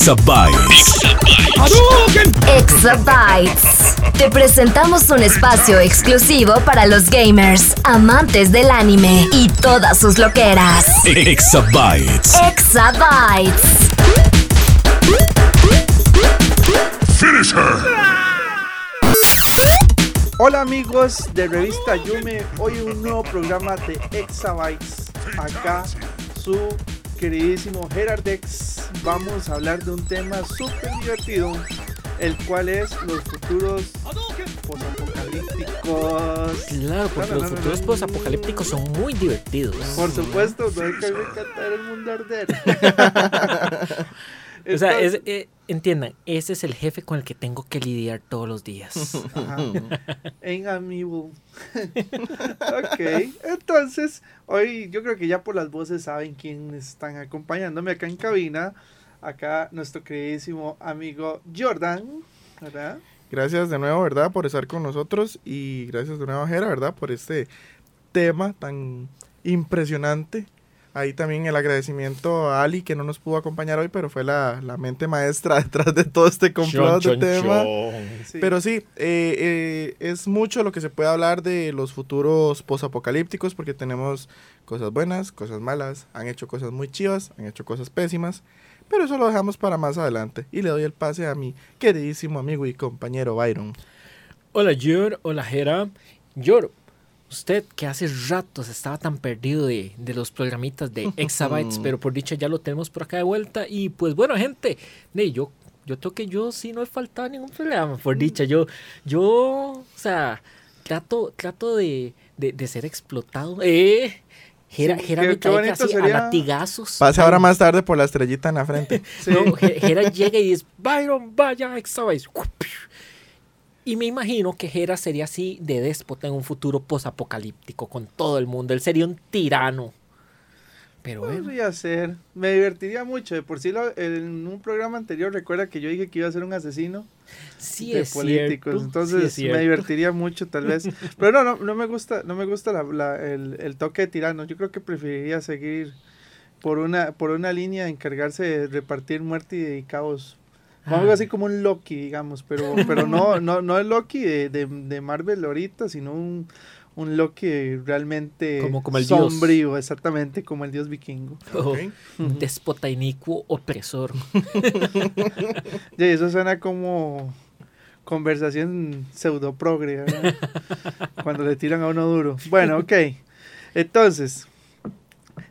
Exabytes. Exabytes. Te presentamos un espacio exclusivo para los gamers, amantes del anime y todas sus loqueras. Exabytes. Exabytes. Finish her. Hola amigos de Revista Yume, hoy un nuevo programa de Exabytes. Acá su queridísimo Gerardex. Vamos a hablar de un tema súper divertido, el cual es los futuros posapocalípticos. Claro, porque No, no, los no, futuros no. posapocalípticos son muy divertidos. Por supuesto, no hay que rescatar el mundo arder. O sea, es- eh, entiendan, ese es el jefe con el que tengo que lidiar todos los días. Ajá. En amigo. ok, entonces, hoy yo creo que ya por las voces saben quiénes están acompañándome acá en cabina. Acá nuestro queridísimo amigo Jordan, ¿verdad? Gracias de nuevo, ¿verdad? Por estar con nosotros y gracias de nuevo, Jera, ¿verdad? Por este tema tan impresionante. Ahí también el agradecimiento a Ali que no nos pudo acompañar hoy, pero fue la, la mente maestra detrás de todo este complot de tema. Sí. Pero sí, eh, eh, es mucho lo que se puede hablar de los futuros posapocalípticos porque tenemos cosas buenas, cosas malas, han hecho cosas muy chivas, han hecho cosas pésimas, pero eso lo dejamos para más adelante. Y le doy el pase a mi queridísimo amigo y compañero Byron. Hola, Yor. Hola, Jera. Yor, usted que hace ratos estaba tan perdido de, de los programitas de Exabytes, pero por dicha ya lo tenemos por acá de vuelta. Y pues bueno, gente, de, yo, yo creo que yo sí no he faltado ningún programa, por dicha. Yo, yo, o sea, trato, trato de, de, de ser explotado. Eh, Jera, qué- me cae casi a sería- latigazos. Pase ahora más tarde por la estrellita en la frente. Sí. No, Je- Jera llega y dice, Byron, vaya, Exabytes. Y me imagino que Jera sería así de déspota en un futuro posapocalíptico con todo el mundo. Él sería un tirano. Pero bueno, Podría ser. Me divertiría mucho. De por sí, lo- en un programa anterior, recuerda que yo dije que iba a ser un asesino sí de es políticos. cierto. Entonces me divertiría mucho, tal vez. Pero no, no, no me gusta, no me gusta la- la- el, el toque de tirano. Yo creo que preferiría seguir por una, por una línea, encargarse de repartir muerte y caos. Como Algo Ah. así como un Loki, digamos, pero, pero no, no, no el Loki de, de, de Marvel ahorita, sino un, un Loki realmente Como- como el dios. sombrío, exactamente, como el dios vikingo. Oh, Ok. un déspota inicuo opresor. Y eso suena como conversación pseudo progre, ¿verdad? cuando le tiran a uno duro. Bueno, ok. Entonces,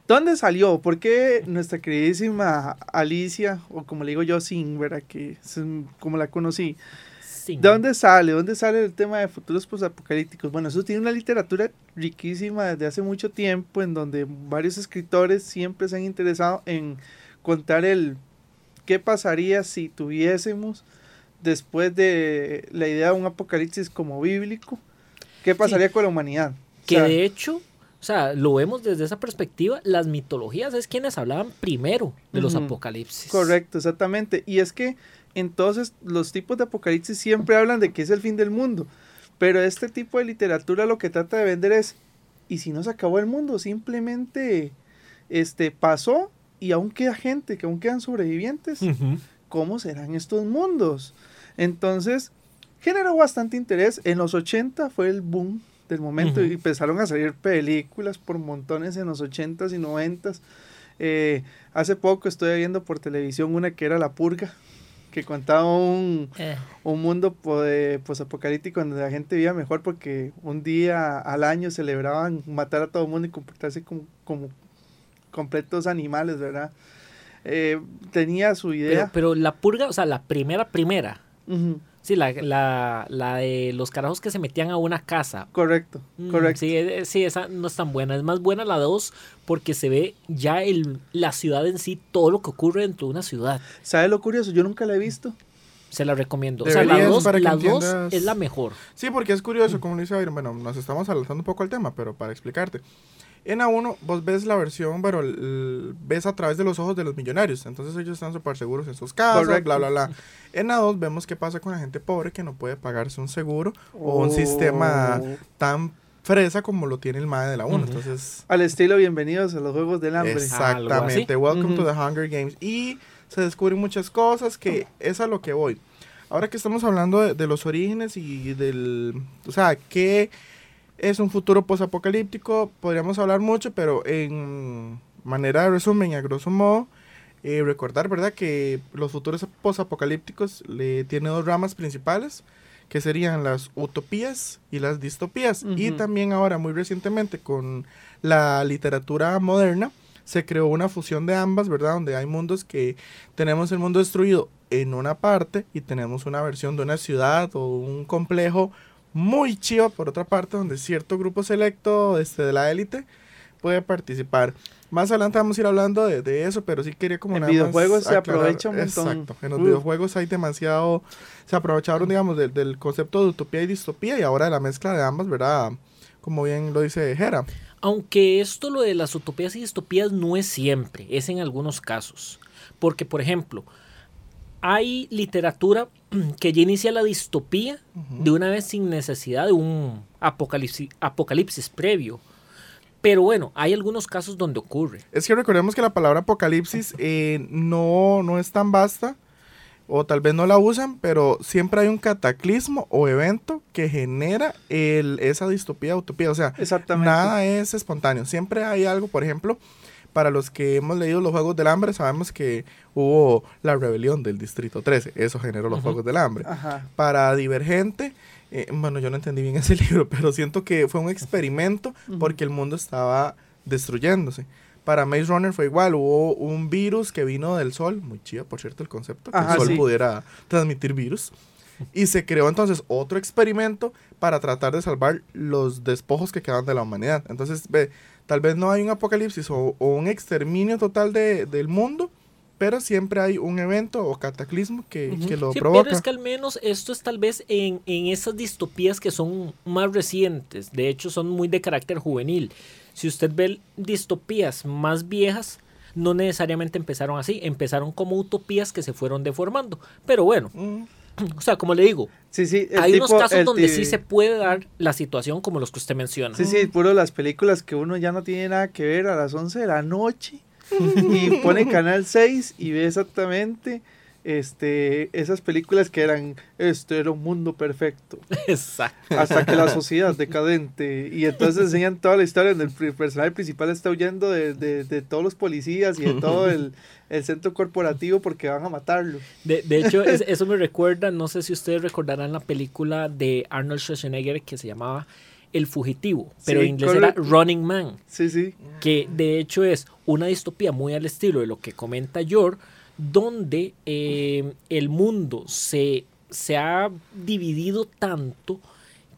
¿dónde salió? ¿Por qué nuestra queridísima Alicia, o como le digo yo, Sin, ¿verdad? Que es como la conocí, Sí. ¿De dónde sale? ¿Dónde sale el tema de futuros posapocalípticos? Bueno, eso tiene una literatura riquísima desde hace mucho tiempo, en donde varios escritores siempre se han interesado en contar el qué pasaría si tuviésemos, después de la idea de un apocalipsis como bíblico, qué pasaría con la humanidad. O Que sea, de hecho, o sea, lo vemos desde esa perspectiva, las mitologías es quienes hablaban primero de los apocalipsis. Correcto, exactamente. Y es que entonces los tipos de apocalipsis siempre hablan de que es el fin del mundo. Pero este tipo de literatura lo que trata de vender es, ¿y si no se acabó el mundo? Simplemente este, pasó y aún queda gente, que aún quedan sobrevivientes. ¿Cómo serán estos mundos? Entonces, generó bastante interés. En los 80 fue el boom del momento y empezaron a salir películas por montones en los 80s y 90s. Eh, hace poco estoy viendo por televisión una que era La Purga, que contaba un, Eh, un mundo posapocalíptico donde la gente vivía mejor porque un día al año celebraban matar a todo el mundo y comportarse como, como completos animales, ¿verdad? Eh, tenía su idea. pero la purga, o sea, la primera, primera. Sí, la, la, la de los carajos que se metían a una casa. Correcto, Mm, correcto. Sí, eh, sí, esa no es tan buena. Es más buena la 2 porque se ve ya el, la ciudad en sí, todo lo que ocurre dentro de una ciudad. ¿Sabe lo curioso? Yo nunca la he visto. Se la recomiendo. o sea, la Deberías 2 para que la dos entiendas- es la mejor. Sí, porque es curioso, como dice Byron, bueno, nos estamos adelantando un poco al tema, pero para explicarte. En A1 vos ves la versión, pero el- ves a través de los ojos de los millonarios, entonces ellos están súper seguros en sus casas, Correcto. bla, bla, bla. En A2 vemos qué pasa con la gente pobre que no puede pagarse un seguro o un Oh. sistema tan fresa como lo tiene el MAE de la 1. Ujú. Entonces, Al estilo Bienvenidos a los Juegos del Hambre. Exactamente. Welcome to Ujú. the Hunger Games. Y se descubren muchas cosas que es a lo que voy. Ahora que estamos hablando de, de los orígenes y del... O sea, ¿qué es un futuro posapocalíptico? Podríamos hablar mucho, pero en manera de resumen y a grosso modo, eh, recordar, ¿verdad? Que los futuros posapocalípticos le tiene dos ramas principales, que serían las utopías y las distopías. Y también ahora, muy recientemente, con la literatura moderna, se creó una fusión de ambas, ¿verdad? Donde hay mundos que tenemos el mundo destruido en una parte y tenemos una versión de una ciudad o un complejo muy chiva por otra parte, donde cierto grupo selecto este, de la élite puede participar. Más adelante vamos a ir hablando de, de eso, pero sí quería como En nada más videojuegos se aclarar- aprovecha un montón. Exacto, en los videojuegos hay demasiado, se aprovecharon, digamos, del, del concepto de utopía y distopía y ahora de la mezcla de ambas, ¿verdad? Como bien lo dice Jera. Aunque esto lo de las utopías y distopías no es siempre, es en algunos casos. Porque, por ejemplo, hay literatura que ya inicia la distopía de una vez sin necesidad de un apocalipsis, apocalipsis previo. Pero bueno, hay algunos casos donde ocurre. Es que recordemos que la palabra apocalipsis eh, no, no es tan vasta, o tal vez no la usan, pero siempre hay un cataclismo o evento que genera el, esa distopía, utopía. O sea, Exactamente. nada es espontáneo. Siempre hay algo, por ejemplo, para los que hemos leído los Juegos del Hambre, sabemos que hubo la rebelión del Distrito 13. Eso generó los Ujú. Juegos del Hambre. Ajá. Para Divergente, eh, bueno, yo no entendí bien ese libro, pero siento que fue un experimento porque el mundo estaba destruyéndose. Para Maze Runner fue igual, hubo un virus que vino del sol, muy chido, por cierto, el concepto, que Ajá, el sol sí. pudiera transmitir virus. Y se creó entonces otro experimento para tratar de salvar los despojos que quedaban de la humanidad. Entonces, ve, tal vez no hay un apocalipsis o, o un exterminio total de- del mundo, pero siempre hay un evento o cataclismo que, Ujú. que lo Sí, provoca. pero es que al menos esto es tal vez en, en esas distopías que son más recientes. De hecho, son muy de carácter juvenil. Si usted ve distopías más viejas, no necesariamente empezaron así. Empezaron como utopías que se fueron deformando. Pero bueno. o sea, como le digo, Sí, sí. el hay unos casos el donde sí se puede dar la situación como los que usted menciona. Sí, sí, puro las películas que uno ya no tiene nada que ver a las 11 de la noche y pone Canal 6 y ve exactamente este esas películas que eran este era un mundo perfecto Exacto. hasta que la sociedad decadente y entonces enseñan toda la historia donde el personaje principal está huyendo de, de- de todos los policías y de todo el, el centro corporativo porque van a matarlo. De, de hecho, es- eso me recuerda, no sé si ustedes recordarán la película de Arnold Schwarzenegger que se llamaba El Fugitivo, pero Sí, en inglés correcto. era Running Man. Sí, sí. que de hecho es una distopía muy al estilo de lo que comenta Yor, donde eh, el mundo se, se ha dividido tanto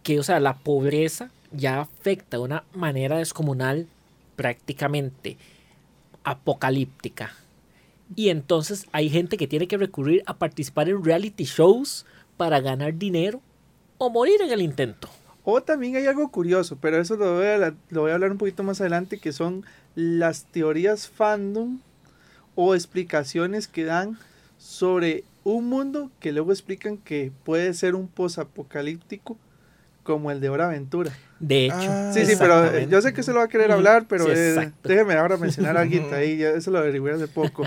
que, o sea, la pobreza ya afecta de una manera descomunal prácticamente apocalíptica. Y entonces hay gente que tiene que recurrir a participar en reality shows para ganar dinero o morir en el intento. O también hay algo curioso, pero eso lo voy, a, lo voy a hablar un poquito más adelante, que son las teorías fandom o explicaciones que dan sobre un mundo que luego explican que puede ser un posapocalíptico como el de Hora Aventura. De hecho, Ah, Sí, sí, pero eh, yo sé que se lo va a querer hablar, pero Sí, eh, déjeme ahora mencionar algo ahí, ya eso lo averigué hace poco.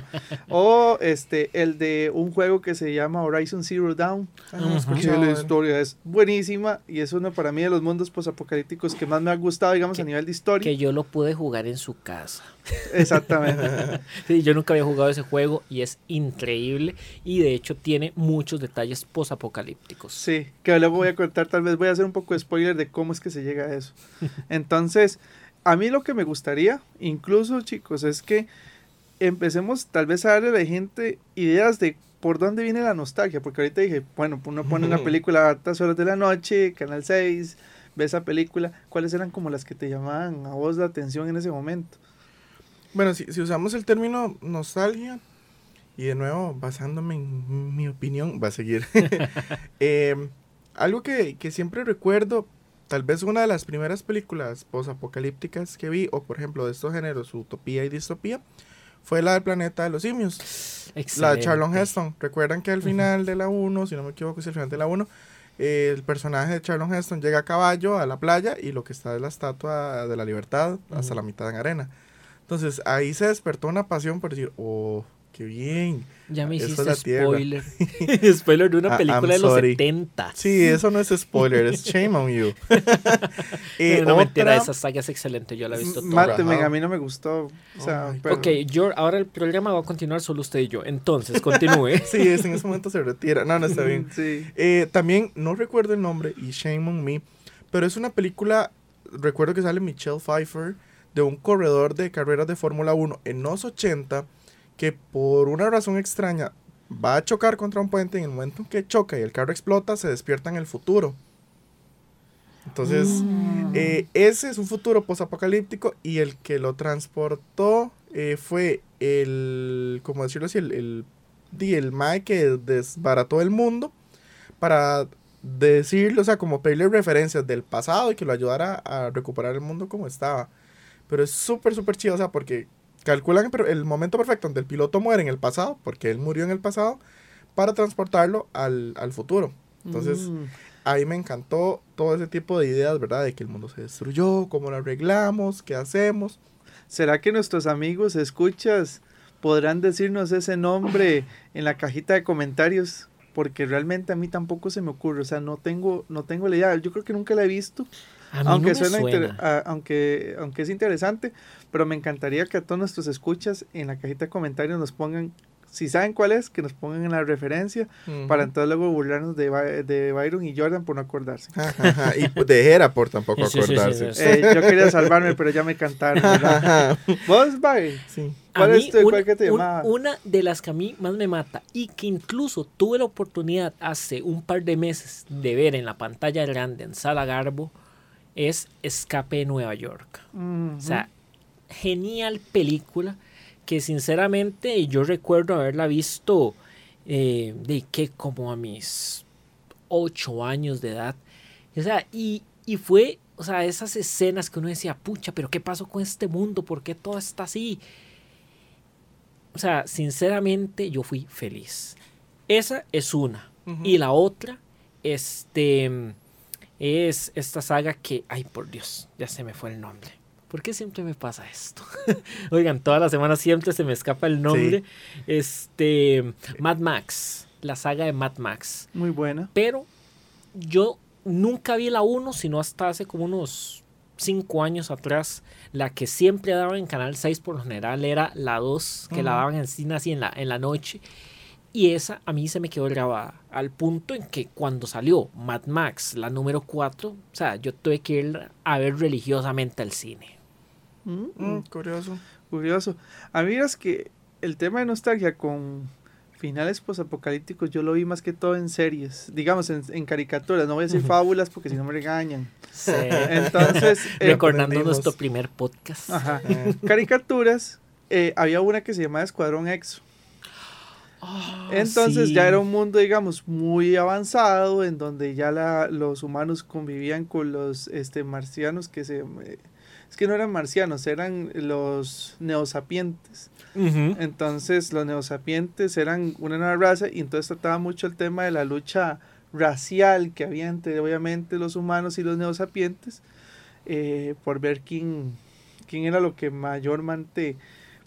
O este, el de un juego que se llama Horizon Zero Dawn, Ah, que escuchaba la historia es buenísima y es uno para mí de los mundos posapocalípticos que más me ha gustado, digamos, a Que- nivel de historia. que yo lo pude jugar en su casa. Exactamente. Sí, yo nunca había jugado ese juego y es increíble y de hecho tiene muchos detalles posapocalípticos. Sí, que luego voy a contar, tal vez voy a hacer un poco de spoiler de cómo es que se llega eso. Entonces, a mí lo que me gustaría, incluso chicos, es que empecemos tal vez a darle a la gente ideas de por dónde viene la nostalgia, porque ahorita dije, bueno, uno pone una película a altas horas de la noche, Canal 6, ve esa película, ¿cuáles eran como las que te llamaban a vos la atención en ese momento? Bueno, si, si usamos el término nostalgia, y de nuevo, basándome en mi opinión, va a seguir. Em, algo que, que siempre recuerdo, tal vez una de las primeras películas posapocalípticas que vi, o por ejemplo de estos géneros, utopía y distopía, fue la del planeta de los simios. La de Charlton Heston. Recuerdan que al final de la 1, si no me equivoco, es el final de la 1, el personaje de Charlton Heston llega a caballo a la playa y lo que está es la estatua de la libertad hasta la mitad en arena. Entonces ahí se despertó una pasión por decir, oh, qué bien. Ya me Eso hiciste es spoiler. spoiler de una Ah, película I'm de los sorry. 70. Sí, eso no es spoiler, es shame on you. Eh, no, no, mentira, otra- esa saga es excelente, yo la he visto toda. Mátenme, Ajá. a mí no me gustó. O sea, Oh pero- Ok, yo, ahora el programa va a continuar solo usted y yo. Entonces, continúe. Sí, es, en ese momento se retira. No, no está bien. Sí. Eh, también, no recuerdo el nombre, y shame on me, pero es una película, recuerdo que sale Michelle Pfeiffer, de un corredor de carreras de Fórmula 1 en los 80, que por una razón extraña va a chocar contra un puente y en el momento en que choca y el carro explota, se despierta en el futuro. Entonces, eh, ese es un futuro posapocalíptico y el que lo transportó eh, fue el, como decirlo así, el, el, el mae que desbarató el mundo para decirle, o sea, como pedirle referencias del pasado y que lo ayudara a recuperar el mundo como estaba. Pero es súper, súper chido, o sea, porque calculan el momento perfecto donde el piloto muere en el pasado, porque él murió en el pasado, para transportarlo al, al futuro. Entonces, Mm. ahí me encantó todo ese tipo de ideas, ¿verdad? De que el mundo se destruyó, cómo lo arreglamos, qué hacemos. ¿Será que nuestros amigos escuchas podrán decirnos ese nombre en la cajita de comentarios? Porque realmente a mí tampoco se me ocurre, o sea, no tengo, no tengo la idea. Yo creo que nunca la he visto, aunque no suena suena. inter- a- aunque, aunque es interesante, pero me encantaría que a todos nuestros escuchas en la cajita de comentarios nos pongan, si saben cuál es, que nos pongan en la referencia, para entonces luego burlarnos de, de Byron y Jordan por no acordarse. Ajá, y de Hera por tampoco Sí, sí, sí, acordarse. sí, Eh, yo quería salvarme, pero ya me cantaron. ¿Vos, Byron? Sí. ¿Cuál A es mí, tu- una, cuál que te un- una de las que a mí más me mata y que incluso tuve la oportunidad hace un par de meses de ver en la pantalla grande en Sala Garbo es Escape de Nueva York. O sea, genial película que sinceramente yo recuerdo haberla visto eh, de que como a mis ocho años de edad. O sea, y, y fue, o sea, esas escenas que uno decía, pucha, pero ¿qué pasó con este mundo? ¿Por qué todo está así? O sea, sinceramente yo fui feliz. Esa es una. Y la otra, este, es esta saga que, ay por Dios, ya se me fue el nombre. ¿Por qué siempre me pasa esto? Oigan, todas las semanas siempre se me escapa el nombre. Este, Mad Max, la saga de Mad Max. Muy buena. Pero yo nunca vi la 1, sino hasta hace como unos 5 años atrás. La que siempre daba en Canal 6 por lo general era la 2, que la daban en cine así en la, en la noche. Y esa a mí se me quedó grabada. Al punto en que cuando salió Mad Max, la número 4, o sea, yo tuve que ir a ver religiosamente al cine. Mm, Mm, curioso. Curioso. A mí es que el tema de nostalgia con finales posapocalípticos yo lo vi más que todo en series, digamos en, en caricaturas, no voy a decir fábulas porque si no me regañan. Sí. Entonces, eh, Recordando nuestro primer podcast. ajá, Eh, caricaturas, eh, había una que se llamaba Escuadrón Exo. Ah, Entonces sí. ya era un mundo, digamos, muy avanzado, en donde ya la- los humanos convivían con los este, marcianos que se... eh, es que no eran marcianos, eran los neosapientes. Entonces los neosapientes eran una nueva raza y entonces trataba mucho el tema de la lucha racial que había entre obviamente los humanos y los neosapientes eh, por ver quién, quién era lo que mayormente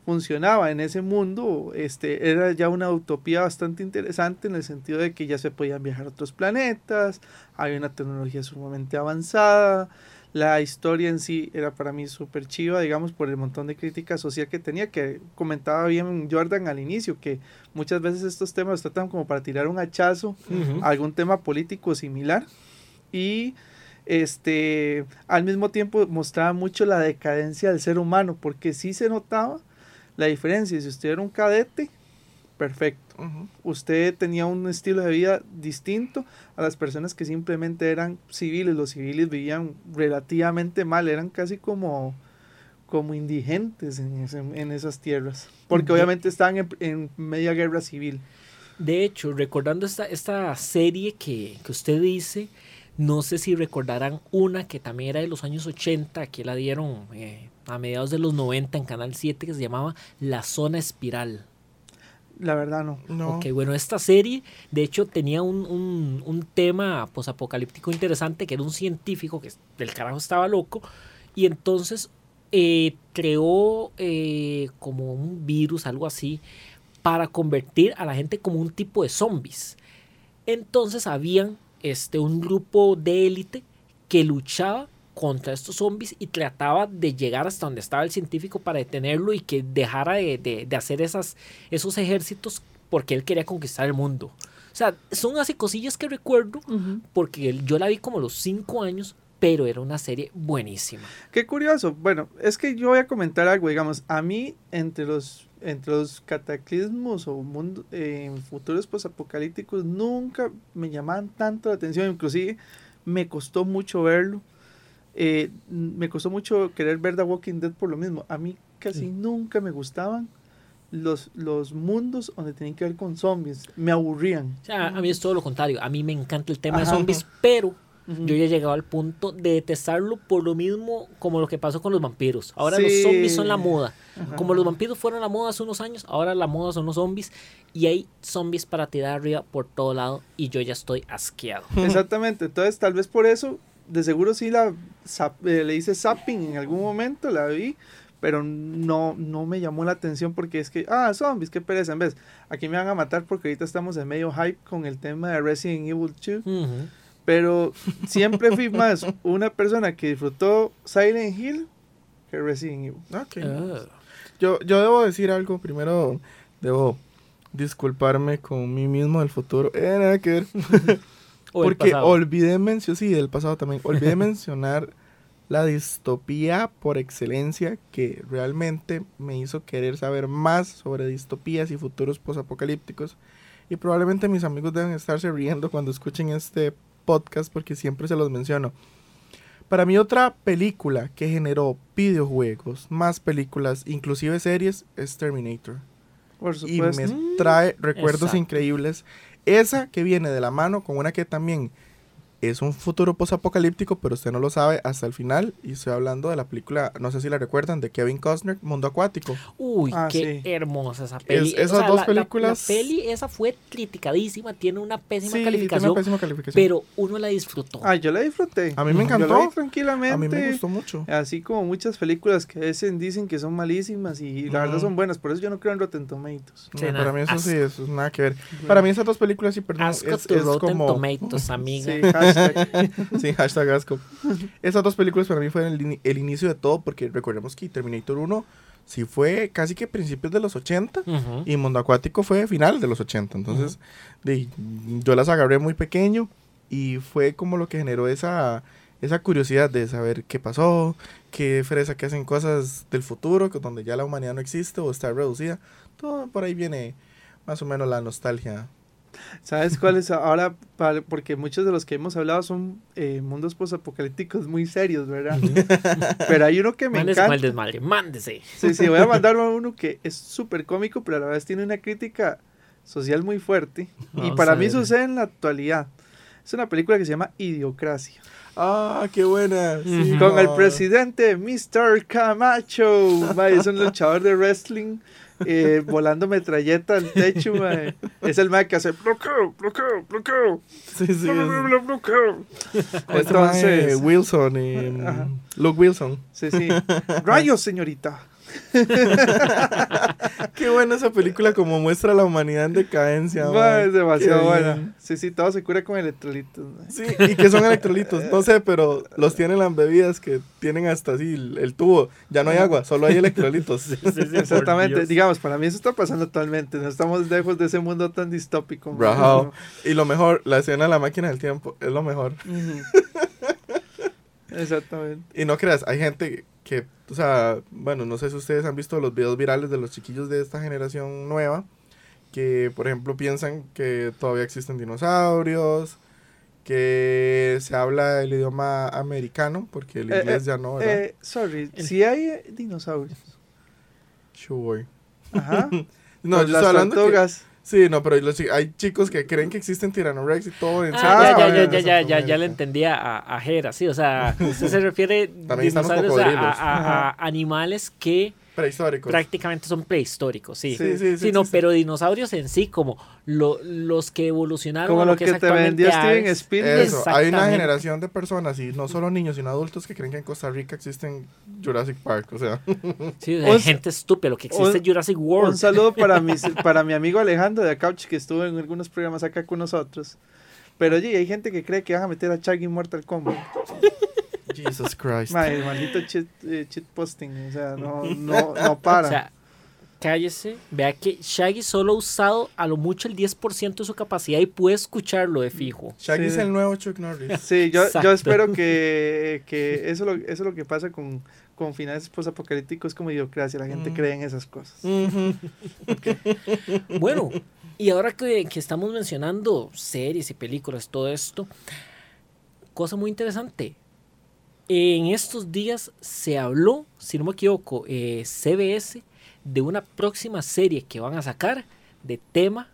funcionaba en ese mundo. Este, era ya una utopía bastante interesante en el sentido de que ya se podían viajar a otros planetas, había una tecnología sumamente avanzada. La historia en sí era para mí súper chiva, digamos, por el montón de crítica social que tenía, que comentaba bien Jordan al inicio, que muchas veces estos temas los tratan como para tirar un hachazo Ujú. a algún tema político similar. Y este al mismo tiempo mostraba mucho la decadencia del ser humano, porque sí se notaba la diferencia. Si usted era un cadete perfecto. Usted tenía un estilo de vida distinto a las personas que simplemente eran civiles. Los civiles vivían relativamente mal, eran casi como, como indigentes en, ese- en esas tierras. Porque obviamente estaban en, en media guerra civil. De hecho, recordando esta, esta serie que, que usted dice, no sé si recordarán una que también era de los años 80, que la dieron eh, a mediados de los 90 en Canal 7, que se llamaba La Zona Espiral. La verdad no. No. Ok, bueno, esta serie de hecho tenía un, un, un tema posapocalíptico interesante, que era un científico que del carajo estaba loco, y entonces eh, creó eh, como un virus, algo así, para convertir a la gente como un tipo de zombies. Entonces habían este, un grupo de élite que luchaba contra estos zombies y trataba de llegar hasta donde estaba el científico para detenerlo y que dejara de, de- de hacer esas, esos ejércitos porque él quería conquistar el mundo. O sea, son así cosillas que recuerdo porque yo la vi como a los 5 años, pero era una serie buenísima. Qué curioso. Bueno, es que yo voy a comentar algo, digamos, a mí entre los entre los cataclismos o mundo, eh, futuros posapocalípticos nunca me llamaban tanto la atención, inclusive me costó mucho verlo. Eh, me costó mucho querer ver The Walking Dead por lo mismo. A mí casi Sí. nunca me gustaban los, los mundos donde tenían que ver con zombies. Me aburrían. O sea, a mí es todo lo contrario. A mí me encanta el tema Ajá. de zombies, pero Yo ya he llegado al punto de detestarlo por lo mismo como lo que pasó con los vampiros. Ahora los Sí. zombies son la moda. Ajá. Como los vampiros fueron la moda hace unos años, ahora la moda son los zombies. Y hay zombies para tirar arriba por todo lado y yo ya estoy asqueado. Exactamente, entonces tal vez por eso, de seguro sí la zap- eh, le hice zapping en algún momento, la vi, pero no, no me llamó la atención porque es que, ah, zombies, qué pereza, en vez, aquí me van a matar porque ahorita estamos en medio hype con el tema de Resident Evil 2, Ujú. Pero siempre fui más una persona que disfrutó Silent Hill que Resident Evil. Ok. Ah. Yo, yo debo decir algo. Primero, debo disculparme con mí mismo del futuro. Eh, nada que ver. Porque olvidé mencionar, sí, del pasado también, olvidé mencionar la distopía por excelencia que realmente me hizo querer saber más sobre distopías y futuros posapocalípticos. Y probablemente mis amigos deben estarse riendo cuando escuchen este podcast porque siempre se los menciono. Para mí otra película que generó videojuegos, más películas, inclusive series, es Terminator Por y me supuesto. trae recuerdos Exacto. increíbles. Esa que viene de la mano con una que también es un futuro posapocalíptico, pero usted no lo sabe hasta el final. Y estoy hablando de la película, no sé si la recuerdan, de Kevin Costner, Mundo Acuático. Uy, Ah, qué sí. hermosa esa peli. esas dos la- la- películas- La, peli esa fue criticadísima, tiene una pésima Sí, tiene calificación, una pésima calificación. pero uno la disfrutó. Ah, yo la disfruté. A mí me Yo la vi encantó. tranquilamente. A mí me gustó mucho. Así como muchas películas que a veces dicen que son malísimas y la verdad son buenas, por eso yo no creo en Rotten Tomatoes. Sí, No, nada, para mí eso sí, eso es nada que ver. Para mí esas dos películas, sí, perdón, Asco es, Rotten como... Tomatoes, amiga. Sí, hashtag. Sí, hashtag asco. Esas dos películas para mí fueron el, el inicio de todo, porque recordemos que Terminator 1 sí fue casi que principios de los 80 Ujú. y Mundo Acuático fue final de los 80. Entonces, de- yo las agarré muy pequeño y fue como lo que generó esa, esa curiosidad de saber qué pasó, qué fresa que hacen cosas del futuro, que donde ya la humanidad no existe o está reducida. Todo por ahí viene más o menos la nostalgia. ¿Sabes cuál es ahora? Para- Porque muchos de los que hemos hablado son eh, mundos posapocalípticos muy serios, ¿verdad? Pero hay uno que me Mándese encanta. desmadre, mándese. Sí, sí, voy a mandar uno que es súper cómico, pero a la vez tiene una crítica social muy fuerte. y para mí sucede en la actualidad. Es una película que se llama Idiocracia. ¡Ah, qué buena! Sí. Con el presidente Mr. Camacho. es un luchador de wrestling eh, volando metralleta al techo. mae. Es el mae que hace bloqueo, bloqueo, bloqueo. Sí, sí. Entonces, Wilson y Ajá. Luke Wilson. sí, sí. Rayos, señorita. Qué buena esa película como muestra la humanidad en decadencia. Es demasiado Qué buena. bien. Sí, sí, todo se cura con electrolitos. Sí, y que son electrolitos, no sé, pero los tienen las bebidas que tienen hasta así el, el tubo. Ya no hay agua, solo hay electrolitos. Sí, sí, por Exactamente. Digamos, para mí eso está pasando actualmente. No estamos lejos de ese mundo tan distópico. Y lo mejor, la escena de la máquina del tiempo, es lo mejor. Exactamente. Y no creas, hay gente que, o sea, bueno, no sé si ustedes han visto los videos virales de los chiquillos de esta generación nueva, que, por ejemplo, piensan que todavía existen dinosaurios, que se habla el idioma americano, porque el Eh, inglés eh, ya no, ¿verdad? Eh, sorry, si hay eh, dinosaurios. Sure. Ajá. No, Pues yo las estoy hablando que-. Sí, no, pero los hay chicos que creen que existen Tyrannorex y todo. En Ah, ya, ya, saben ya, ya, ya, le entendía a, a Jera, sí, o sea, usted se refiere a- a- a animales que Prehistóricos. prácticamente son prehistóricos, sí. Sí, sí, sí. Sí, no, sí, sí. pero dinosaurios en sí, como lo- los que evolucionaron Como lo lo que, que te vendió Steven. Spielberg. Eso, hay una generación de personas, y no solo niños, sino adultos, que creen que en Costa Rica existen Jurassic Park. O sea, Sí, o sea, Un- gente estúpida, lo que existe un- es Jurassic World. Un saludo para, mis, para mi amigo Alejandro de Couch que estuvo en algunos programas acá con nosotros. Pero oye, hay gente que cree que van a meter a Chaggy en Mortal Kombat. Jesus Christ. Maldito cheat, eh, cheat posting. O sea, no, no, no para. O sea, cállese, vea que Shaggy solo ha usado a lo mucho el 10% de su capacidad y puede escucharlo de fijo. Shaggy Sí. es el nuevo Chuck Norris. sí, yo, Exacto. yo espero que, que eso, lo, eso es lo que pasa con, con finales posapocalípticos como idiocracia. La gente Mm. cree en esas cosas. Bueno, y ahora que, que estamos mencionando series y películas, todo esto, cosa muy interesante. En estos días se habló, si no me equivoco, eh, CBS, de una próxima serie que van a sacar de tema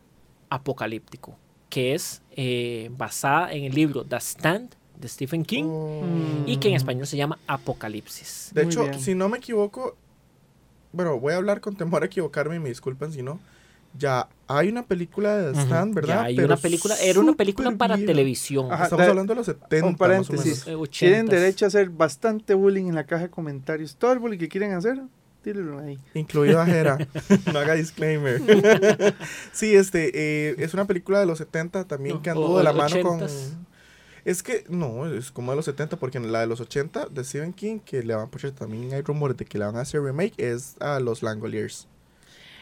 apocalíptico, que es eh, basada en el libro The Stand de Stephen King Oh. y que en español se llama Apocalipsis. De Muy hecho, bien. si no me equivoco, bueno, voy a hablar con temor a equivocarme y me disculpan si no. Ya hay una película de Stand, ¿verdad? ya hay Pero una película, era una película para televisión. Ajá. Estamos de- hablando de los 70, un más o paréntesis. menos. eh, Tienen 80s. derecho a hacer bastante bullying en la caja de comentarios. Todo el bullying que quieren hacer, tírenlo ahí. Incluido a Jera. no haga disclaimer. sí, este, eh, es una película de los 70 también No, que o- anduvo de la mano con... 80s. Es que, no, es como de los 70, porque en la de los 80 de Stephen King, que le van, por cierto, también hay rumores de que le van a hacer remake, es a los Langoliers.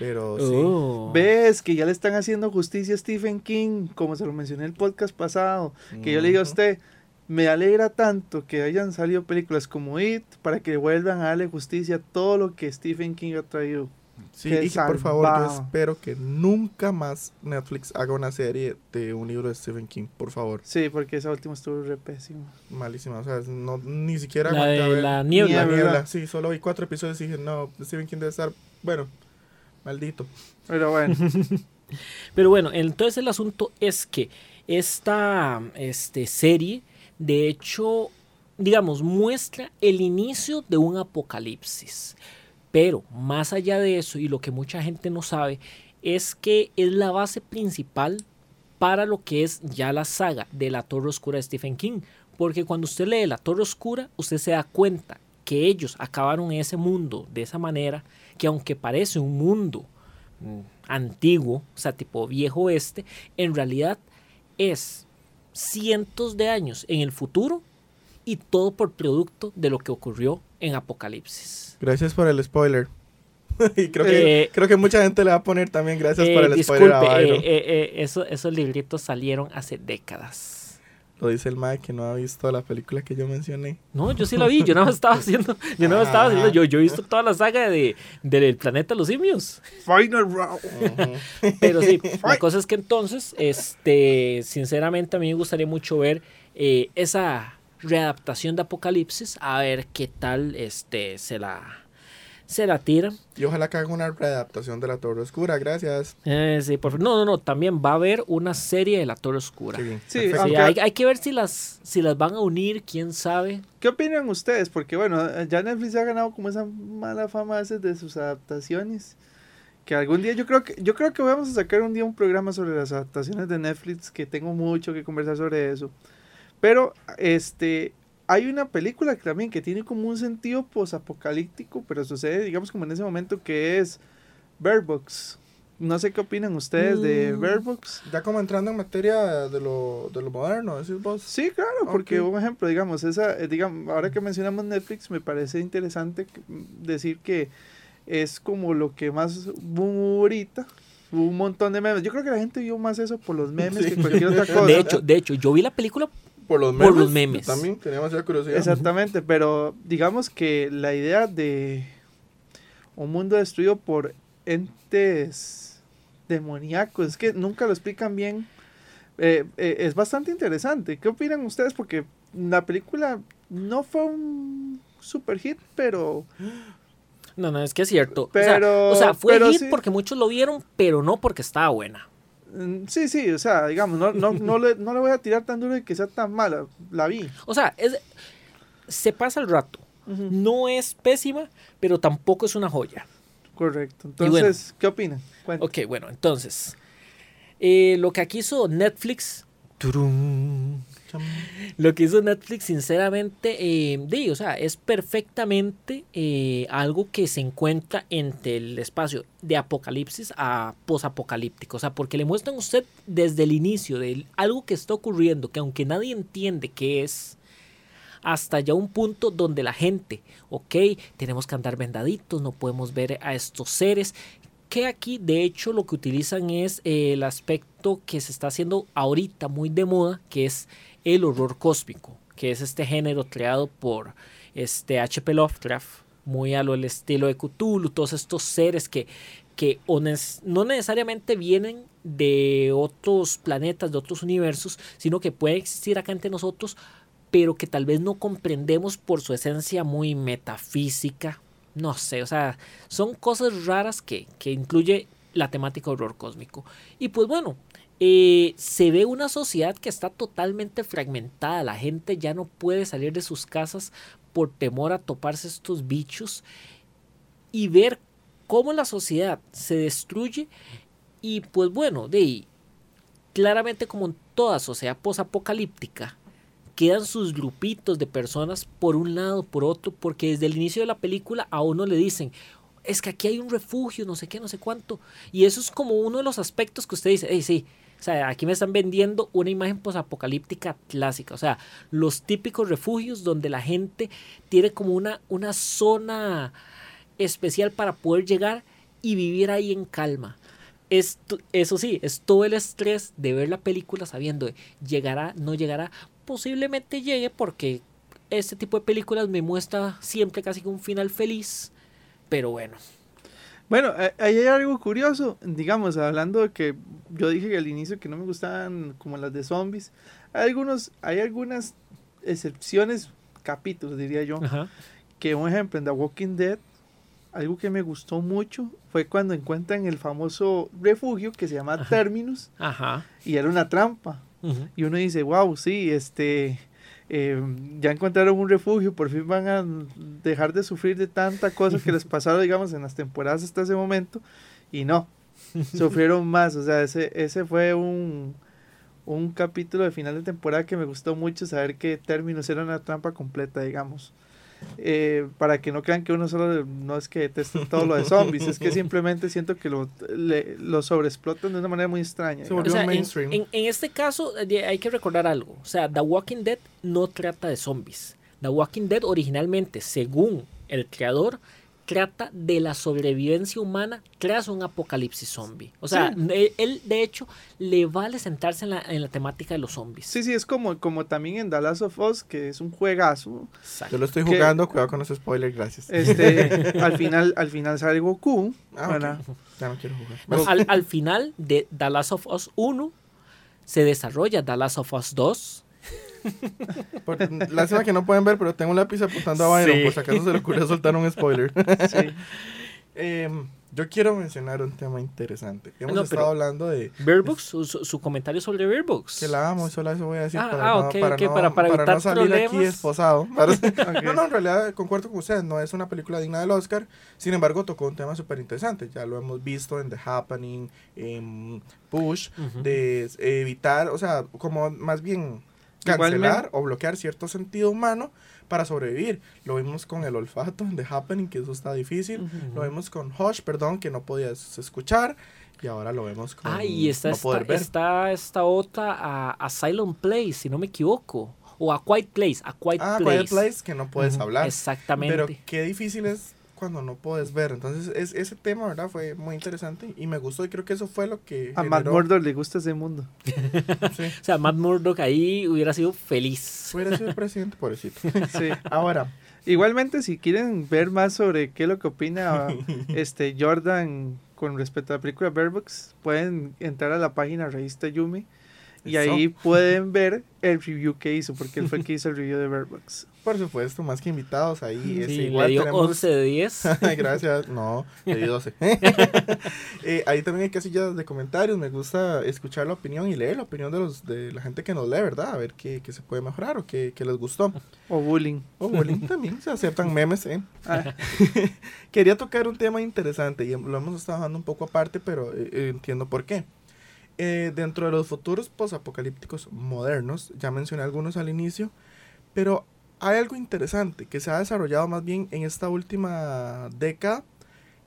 Pero sí. Oh. Ves que ya le están haciendo justicia a Stephen King, como se lo mencioné en el podcast pasado. Que yo le digo a usted, me alegra tanto que hayan salido películas como It para que vuelvan a darle justicia a todo lo que Stephen King ha traído. Sí, Qué y que por favor, yo salvado. espero que nunca más Netflix haga una serie de un libro de Stephen King, por favor. Sí, porque esa última estuvo re pésima. Malísima, o sea, no, ni siquiera La de ver la niebla. La Niebla. niebla. Sí, solo vi cuatro episodios y dije, no, Stephen King debe estar, bueno, maldito. Pero bueno, Pero bueno, entonces el asunto es que esta este, serie, de hecho, digamos, muestra el inicio de un apocalipsis. Pero más allá de eso, y lo que mucha gente no sabe, es que es la base principal para lo que es ya la saga de la Torre Oscura de Stephen King. Porque cuando usted lee la Torre Oscura, usted se da cuenta que ellos acabaron en ese mundo de esa manera, que aunque parece un mundo mm, antiguo, o sea, tipo viejo oeste, en realidad es cientos de años en el futuro y todo por producto de lo que ocurrió en Apocalipsis. Gracias por el spoiler. y creo que, Eh, creo que mucha gente le va a poner también gracias Eh, por el disculpe, spoiler a eh, eh, eh, eso- esos libritos salieron hace décadas. Lo dice el Mike que no ha visto la película que yo mencioné. No, yo sí la vi, yo no estaba haciendo, yo no estaba haciendo, Ah. yo, yo he visto toda la saga de, del planeta de los simios. Final Round. Pero sí, la cosa es que entonces, este, sinceramente a mí me gustaría mucho ver eh, esa readaptación de Apocalipsis, a ver qué tal este, se la se la tira. y ojalá que hagan una readaptación de La Torre Oscura. Gracias. Eh, sí, por. No, no, no, también va a haber una serie de La Torre Oscura. Sí. Sí, Aunque- hay, hay que ver si las, si las van a unir, quién sabe. ¿Qué opinan ustedes? Porque bueno, ya Netflix ha ganado como esa mala fama a veces de sus adaptaciones. Que algún día yo creo que yo creo que vamos a sacar un día un programa sobre las adaptaciones de Netflix que tengo mucho que conversar sobre eso. Pero este hay una película que también que tiene como un sentido posapocalíptico, pero sucede digamos como en ese momento que es Bird Box. No sé qué opinan ustedes de Mm. Bird Box. Ya como entrando en materia de lo, de lo moderno, decís vos. Sí, claro, porque Ok. un ejemplo, digamos, esa, eh, digamos, ahora que mencionamos Netflix, me parece interesante mm, decir que es como lo que más boom hubo ahorita. Hubo un montón de memes. Yo creo que la gente vio más eso por los memes Sí. que cualquier otra cosa. De hecho, de hecho, yo vi la película Por los Por memes. los memes. yo También tenía demasiada curiosidad. Exactamente, pero digamos que la idea de un mundo destruido por entes demoníaco. Es que nunca lo explican bien. Eh, eh, es bastante interesante. ¿Qué opinan ustedes? Porque la película no fue un super hit, pero No, no, es que es cierto. O sea, Pero- o sea, fue pero hit sí. porque muchos lo vieron, pero no porque estaba buena. Mm, sí, sí, o sea, digamos, no, no, no, le, no le voy a tirar tan duro de que sea tan mala. La vi. O sea, es, se pasa el rato. No es pésima, pero tampoco es una joya. Correcto. Bueno. Entonces, ¿qué opinan? Ok, bueno, entonces. eh, lo que aquí hizo Netflix. turun, Lo que hizo Netflix, sinceramente, eh, o sea, es perfectamente eh, algo que se encuentra entre el espacio de apocalipsis a posapocalíptico. O sea, porque le muestran a usted desde el inicio de algo que está ocurriendo, que aunque nadie entiende qué es, hasta ya un punto donde la gente, ok, tenemos que andar vendaditos, no podemos ver a estos seres. Que aquí, de hecho, lo que utilizan es eh, el aspecto que se está haciendo ahorita muy de moda, que es el horror cósmico, que es este género creado por este H.P. Lovecraft, muy a lo el estilo de Cthulhu, todos estos seres que, que no necesariamente vienen de otros planetas, de otros universos, sino que pueden existir acá entre nosotros, pero que tal vez no comprendemos por su esencia muy metafísica. No sé, o sea, son cosas raras que, que incluye la temática horror cósmico. Y pues bueno, eh, se ve una sociedad que está totalmente fragmentada. La gente ya no puede salir de sus casas por temor a toparse estos bichos y ver cómo la sociedad se destruye. Y pues bueno, de ahí, claramente como en toda sociedad posapocalíptica, quedan sus grupitos de personas por un lado, por otro, porque desde el inicio de la película a uno le dicen, es que aquí hay un refugio, no sé qué, no sé cuánto. Y eso es como uno de los aspectos que usted dice, hey, sí, o sea, aquí me están vendiendo una imagen posapocalíptica clásica, o sea, los típicos refugios donde la gente tiene como una, una zona especial para poder llegar y vivir ahí en calma. Esto, eso sí, es todo el estrés de ver la película sabiendo llegará, no llegará, posiblemente llegue porque este tipo de películas me muestra siempre casi que un final feliz, pero bueno. Bueno, eh, ahí hay algo curioso, digamos, hablando de que yo dije al inicio que no me gustaban como las de zombies. Hay algunos, hay algunas excepciones, capítulos diría yo, Ajá. que un ejemplo en The Walking Dead, algo que me gustó mucho fue cuando encuentran el famoso refugio que se llama Ajá. Terminus Ajá. y era una trampa. Y uno dice, wow, sí, este, eh, ya encontraron un refugio, por fin van a dejar de sufrir de tanta cosa que les pasaron, digamos, en las temporadas hasta ese momento. Y no, sufrieron más. O sea, ese, ese fue un, un capítulo de final de temporada que me gustó mucho, saber que Terminus era una trampa completa, digamos. Eh, para que no crean que uno solo no es que detesten todo lo de zombies, es que simplemente siento que lo, le- lo sobreexplotan de una manera muy extraña. Se digamos. O volvió sea, en, mainstream. en- en este caso eh, hay que recordar algo. O sea, The Walking Dead no trata de zombies. The Walking Dead originalmente, según el creador, trata de la sobrevivencia humana tras un apocalipsis zombie. O sea, Sí. él, él, de hecho le vale sentarse en la, en la temática de los zombies. Sí, sí, es como, como también en The Last of Us, que es un juegazo. Exacto. Yo lo estoy que- jugando, cuidado con ese spoiler, gracias. Este, al final, al final sale Goku. Ah. Ya no quiero jugar. al, al final de The Last of Us 1 se desarrolla The Last of Us 2. Por- lástima que no pueden ver, pero tengo un lápiz apuntando a Byron, Sí. por si acaso se le ocurrió soltar un spoiler. Sí. Em, yo quiero mencionar un tema interesante. Hemos No, estado hablando de Bear Books, su, su- comentario sobre Bear Books. que la amo, solo eso voy a decir Ah, para, ah, no, para, ok, no, para- para no evitar salir aquí problemas. esposado. Para- Ok. No, no, en realidad concuerdo con ustedes, no es una película digna del Oscar, sin embargo tocó un tema súper interesante, ya lo hemos visto en The Happening, en Push, Ujú. de evitar, o sea, como más bien cancelar Igualmente- o bloquear cierto sentido humano para sobrevivir. Lo vimos con el olfato en The Happening, que eso está difícil. Lo vimos con Hush, perdón, que no podías escuchar. Y ahora lo vemos con Ah, y está, no esta, poder ver. está esta otra, a, Asylum Place, si no me equivoco. O a Quiet Place, a Quiet ah, Place. Quiet Place, que no puedes hablar. Exactamente. Pero qué difícil es cuando no puedes ver. Entonces, es, ese tema, ¿verdad? Fue muy interesante y me gustó y creo que eso fue lo que A Matt Murdock le gusta ese mundo. Sí. O sea, Matt Murdock ahí hubiera sido feliz. Hubiera sido el presidente, pobrecito. Sí. Ahora, Igualmente, si quieren ver más sobre qué es lo que opina este Jordan con respecto a la película Bird Box, pueden entrar a la página Revista Yumi y Eso. ahí pueden ver el review que hizo, porque él fue el que hizo el review de Bird Box. Por supuesto, más que invitados ahí. Sí, este, le igual dio tenemos- 11 de 10. Ay, Gracias, no, le di 12. Eh, ahí también hay casillas de comentarios. Me gusta escuchar la opinión y leer la opinión de los de la gente que nos lee, ¿verdad? A ver qué, qué se puede mejorar o qué, qué les gustó. O bullying. O bullying también, se aceptan memes, ¿eh? Ah, Quería tocar un tema interesante y lo hemos estado dejando un poco aparte, pero eh, eh, entiendo por qué. Eh, dentro de los futuros posapocalípticos modernos, ya mencioné algunos al inicio, pero hay algo interesante que se ha desarrollado más bien en esta última década,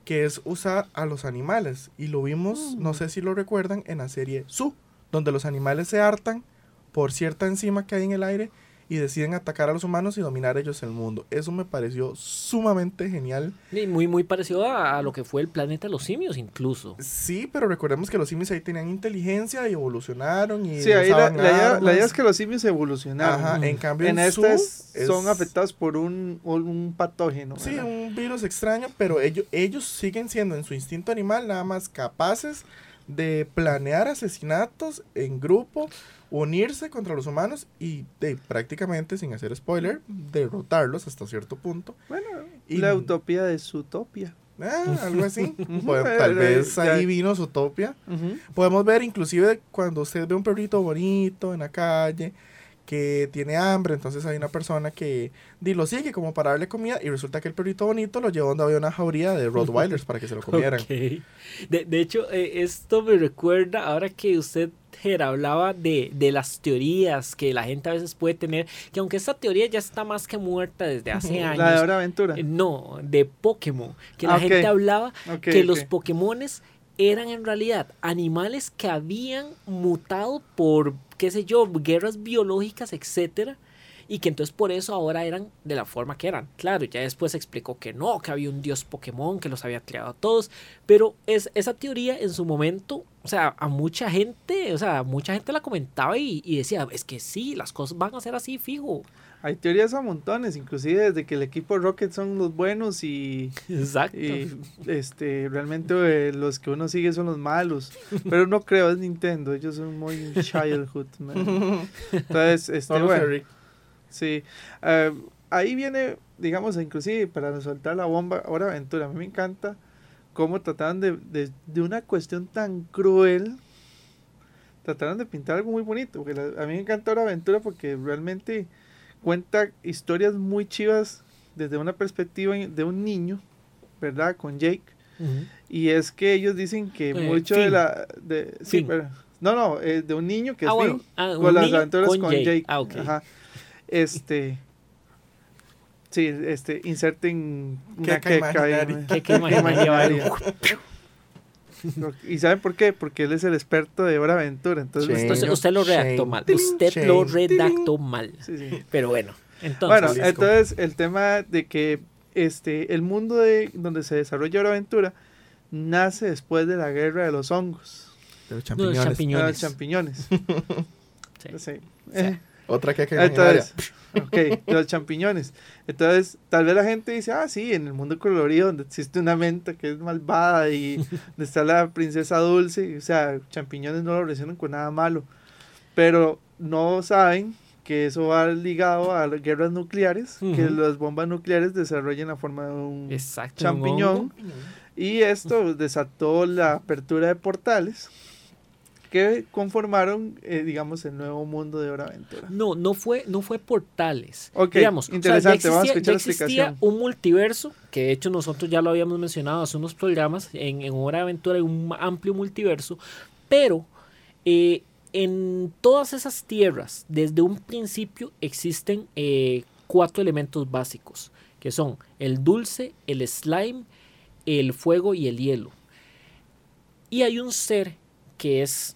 que es usar a los animales. Y lo vimos, no sé si lo recuerdan, en la serie Su, donde los animales se hartan por cierta enzima que hay en el aire y deciden atacar a los humanos y dominar ellos el mundo. Eso me pareció sumamente genial. Y muy, muy parecido a, a lo que fue el planeta de los simios, incluso. Sí, pero recordemos que los simios ahí tenían inteligencia y evolucionaron y sí, ahí la, la idea, la idea armas. es que los simios evolucionaron. Ajá, en cambio en en, Su estas es- son afectados por un, un, un patógeno. Sí, ¿verdad? un virus extraño, pero ellos, ellos siguen siendo en su instinto animal nada más capaces de planear asesinatos en grupo, unirse contra los humanos y de prácticamente, sin hacer spoiler, derrotarlos hasta cierto punto. Bueno, Y- la utopía de su utopia. Ah, algo así. Tal vez ahí vino su utopia. Ujú. Podemos ver inclusive cuando usted ve un perrito bonito en la calle que tiene hambre, entonces hay una persona que di, lo sigue como para darle comida y resulta que el perrito bonito lo llevó donde había una jauría de Rottweilers para que se lo comieran. De, de hecho, eh, esto me recuerda ahora que usted Ger, hablaba de, de las teorías que la gente a veces puede tener, que aunque esta teoría ya está más que muerta desde hace años. La de Hora Aventura. eh, No, de Pokémon. Que la Ah, ok. gente hablaba que los Pokémones eran en realidad animales que habían mutado por, qué sé yo, guerras biológicas, etcétera, y que entonces por eso ahora eran de la forma que eran. Claro, ya después explicó que no, que había un dios Pokémon que los había creado a todos, pero es, esa teoría en su momento, o sea, a mucha gente, o sea, mucha gente la comentaba y, y decía, es que sí, las cosas van a ser así, fijo. Hay teorías a montones, inclusive desde que el equipo Rocket son los buenos y, Exacto. y este realmente eh, los que uno sigue son los malos. Pero no creo, es Nintendo, ellos son muy childhood. man. Entonces, este, bueno, sí. Eh, ahí viene, digamos, inclusive para soltar la bomba, ahora Aventura. A mí me encanta cómo trataron de, de, de una cuestión tan cruel, trataron de pintar algo muy bonito. Porque la- a mí me encanta Hora Aventura porque realmente cuenta historias muy chivas desde una perspectiva de un niño, ¿verdad? Con Jake. Y es que ellos dicen que Eh, mucho de la... De, sí, pero- no, no, eh, de un niño que es Ah, bueno, Finn, ah, con las aventuras con con, Jake. Jake. Ah, ok. Ajá. Este... Sí, este, inserten una Queca queca. mae. ¿Qué, qué imaginaria? ¿Y saben por qué? Porque él es el experto de Hora Aventura. Entonces. Entonces, usted lo redactó mal. Tiling, Usted lo redactó mal. sí, sí. Pero bueno, entonces. Bueno, entonces el tema de que este el mundo de donde se desarrolla Hora Aventura nace después de la guerra de los hongos, De los champiñones. de los champiñones. champiñones. Sí. Sí. Eh, Otra que imaginaria. Entonces, ok, los champiñones. Entonces, tal vez la gente dice, ah, sí, en el mundo colorido donde existe una menta que es malvada y donde está la princesa dulce, o sea, champiñones no lo relacionan con nada malo. Pero no saben que eso va ligado a las guerras nucleares, que Ujú. las bombas nucleares desarrollan la forma de un Exacto. champiñón. Y esto desató la apertura de portales que conformaron, eh, digamos, el nuevo mundo de Hora Aventura. No, no fue, no fue portales. Ok, Digamos, o sea, interesante, ya vamos a existía, escuchar ya la existía explicación. un multiverso, que de hecho nosotros ya lo habíamos mencionado hace unos programas, en, en Hora Aventura hay un amplio multiverso, pero eh, en todas esas tierras, desde un principio existen eh, cuatro elementos básicos, que son el dulce, el slime, el fuego y el hielo. Y hay un ser que es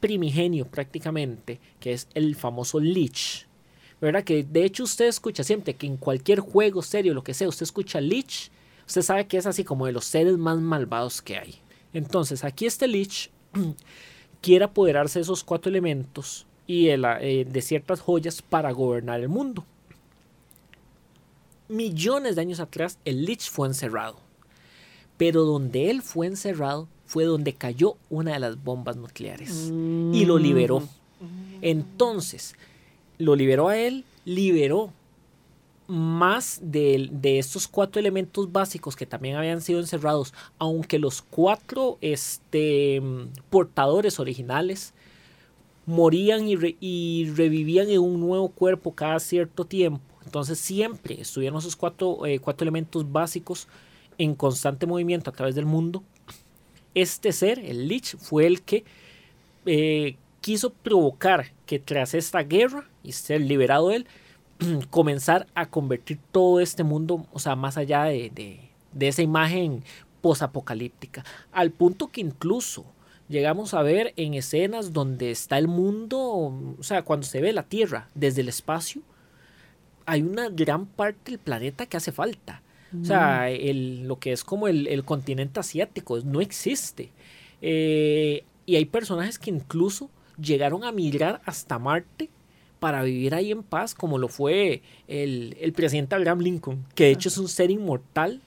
primigenio prácticamente, que es el famoso Lich. ¿Verdad? Que de hecho usted escucha siempre que en cualquier juego, serio, lo que sea, usted escucha Lich, usted sabe que es así como de los seres más malvados que hay. Entonces, aquí este Lich quiere apoderarse de esos cuatro elementos y de, eh, de ciertas joyas para gobernar el mundo. Millones de años atrás, el Lich fue encerrado. Pero donde él fue encerrado fue donde cayó una de las bombas nucleares y lo liberó. Entonces, lo liberó a él, liberó más de, de estos cuatro elementos básicos que también habían sido encerrados, aunque los cuatro este, portadores originales morían y, re- y revivían en un nuevo cuerpo cada cierto tiempo. Entonces siempre estuvieron esos cuatro, eh, cuatro elementos básicos en constante movimiento a través del mundo. Este ser, el Lich, fue el que eh, quiso provocar que tras esta guerra y ser liberado él, comenzar a convertir todo este mundo, o sea, más allá de, de- de esa imagen posapocalíptica, al punto que incluso llegamos a ver en escenas donde está el mundo, o sea, cuando se ve la Tierra desde el espacio, hay una gran parte del planeta que hace falta. O sea, el- lo que es como el, el continente asiático no existe. Eh, y hay personajes que incluso llegaron a migrar hasta Marte para vivir ahí en paz, como lo fue el, el presidente Abraham Lincoln, que de hecho es un ser inmortal.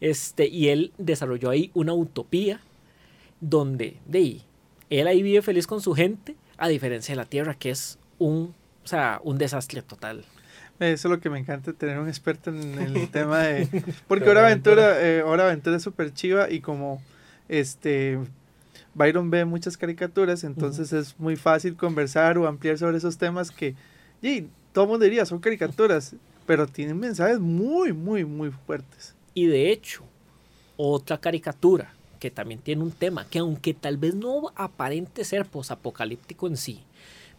Este, y él desarrolló ahí una utopía donde de ahí, él ahí vive feliz con su gente, a diferencia de la Tierra, que es un, o sea, un desastre total. Eso es lo que me encanta, tener un experto en el tema de... Porque Hora Aventura, eh, Hora Aventura es súper chiva y como este Byron ve muchas caricaturas, entonces es muy fácil conversar o ampliar sobre esos temas que, y todo mundo diría, son caricaturas, pero tienen mensajes muy, muy, muy fuertes. Y de hecho, otra caricatura que también tiene un tema que aunque tal vez no aparente ser posapocalíptico en sí,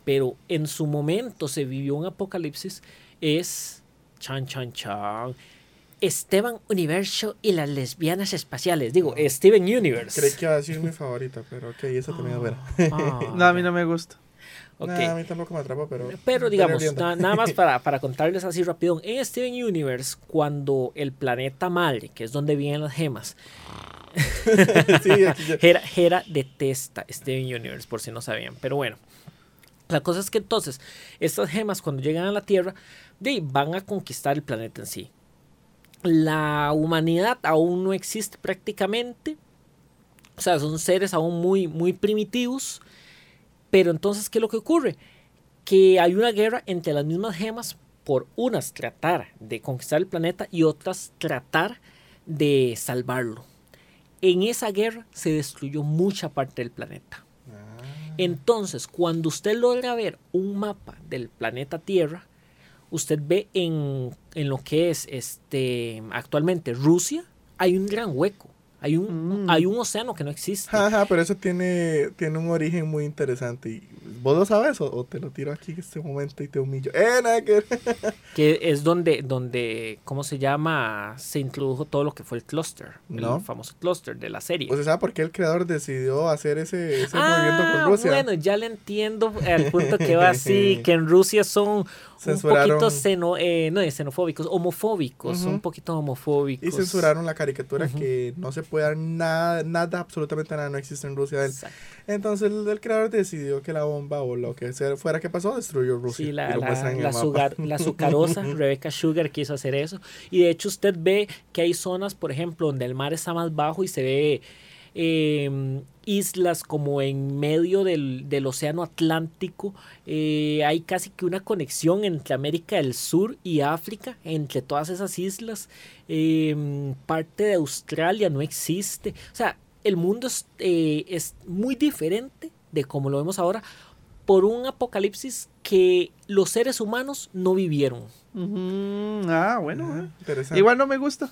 pero en su momento se vivió un apocalipsis, es chan chan chan Esteban Universo y las lesbianas espaciales. Digo, Steven Universe. Creí que iba a decir mi favorita, pero ok, esa también es buena. Ah, No, a mí no me gusta. ok. Nah, a mí tampoco me atrapa, pero... Pero digamos, na- nada más para, para contarles así rápido. En Steven Universe, cuando el planeta madre, que es donde viven las gemas, Hera, Hera detesta Steven Universe, por si no sabían. Pero bueno, la cosa es que entonces, estas gemas cuando llegan a la Tierra, de van a conquistar el planeta en sí. La humanidad aún no existe prácticamente. O sea, son seres aún muy, muy primitivos. Pero entonces, ¿qué es lo que ocurre? Que hay una guerra entre las mismas gemas por unas tratar de conquistar el planeta y otras tratar de salvarlo. En esa guerra se destruyó mucha parte del planeta. Entonces, cuando usted logra ver un mapa del planeta Tierra, usted ve en, en lo que es este actualmente Rusia, hay un gran hueco. Hay un, Mm. hay un océano que no existe. Ajá, pero eso tiene, tiene un origen muy interesante. Y, ¿Vos lo sabes o, o te lo tiro aquí en este momento y te humillo? ¡Eh, nada que que es donde, donde, ¿cómo se llama? Se introdujo todo lo que fue el cluster, No. el famoso cluster de la serie. ¿O sea, sabe por qué el creador decidió hacer ese, ese movimiento ah, con Rusia? bueno, ya le entiendo al punto que va así, que en Rusia son un Censuraron- poquito xeno, eh, no xenofóbicos, homofóbicos, Ujú. un poquito homofóbicos. Y censuraron la caricatura Ujú. que no se puede dar nada, nada, absolutamente nada, no existe en Rusia. él. Entonces el, el creador decidió que la bomba o lo que sea fuera que pasó destruyó Rusia. Sí, la, y lo la, la, mapa. sugar- la sucarosa, Rebecca Sugar quiso hacer eso. Y de hecho usted ve que hay zonas, por ejemplo, donde el mar está más bajo y se ve eh, islas como en medio del, del océano Atlántico. Eh, hay casi que una conexión entre América del Sur y África, entre todas esas islas. Eh, parte de Australia no existe. O sea, el mundo es, eh, es muy diferente de como lo vemos ahora por un apocalipsis que los seres humanos no vivieron. Ah, bueno. Ajá, eh. interesante. Igual no me gusta.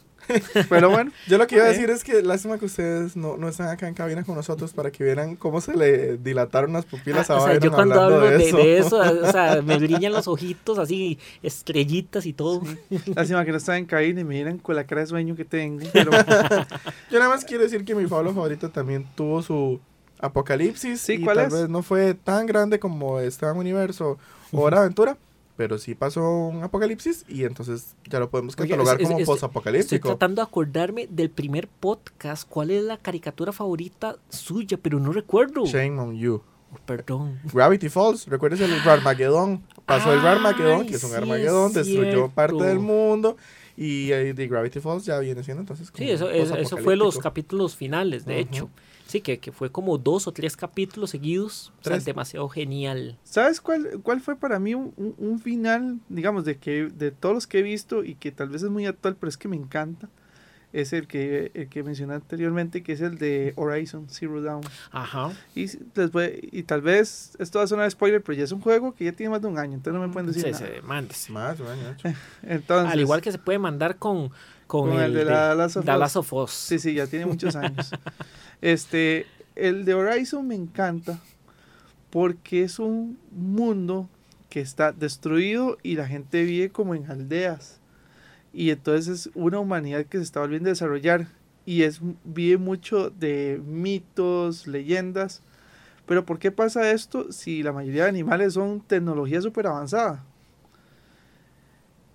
Pero bueno. Yo lo que iba a decir es que lástima que ustedes no, no están acá en cabina con nosotros para que vieran cómo se le dilataron las pupilas Ah, a o sea, yo cuando hablando hablo de, de eso. de eso, o sea, me brillan los ojitos así, estrellitas y todo. Lástima que no estaba en cabina y me miran con la cara de sueño que tengo. Pero Yo nada más quiero decir que mi Pablo favorito también tuvo su apocalipsis. Sí, y ¿cuál tal es? vez no fue tan grande como Esteban Universo o Hora de Aventura. Pero sí pasó un apocalipsis y entonces ya lo podemos catalogar es- es- como es- Estoy posapocalíptico. tratando de acordarme del primer podcast. ¿Cuál es la caricatura favorita suya? Pero no recuerdo. Shame on you. Oh, perdón. Gravity Falls, recuerdes el Armageddon. Pasó el Ay, Armageddon, que es un sí, Armageddon, es destruyó parte del mundo. Y eh, de Gravity Falls ya viene siendo entonces. como Sí, eso, eso, fue los capítulos finales, de Ujú. hecho. Sí, que, que fue como dos o tres capítulos seguidos. O sea, demasiado genial. ¿Sabes cuál, cuál fue para mí un, un- un final, digamos, de que de todos los que he visto y que tal vez es muy actual, pero es que me encanta? Es el que, el que mencioné anteriormente, que es el de Horizon Zero Dawn. Ajá. Y, después, y tal vez esto va a sonar spoiler, pero ya es un juego que ya tiene más de un año, entonces no me pueden decir Sí, nada. sí, mándese. Más, bueno, hecho. Entonces, Al igual que se puede mandar con, con, Con el de la Us. Last of Us. Sí, sí, ya tiene muchos años. Este, el de Horizon me encanta porque es un mundo que está destruido y la gente vive como en aldeas. Y entonces es una humanidad que se está volviendo a desarrollar y es vive mucho de mitos, leyendas. Pero ¿por qué pasa esto si la mayoría de animales son tecnología súper avanzada?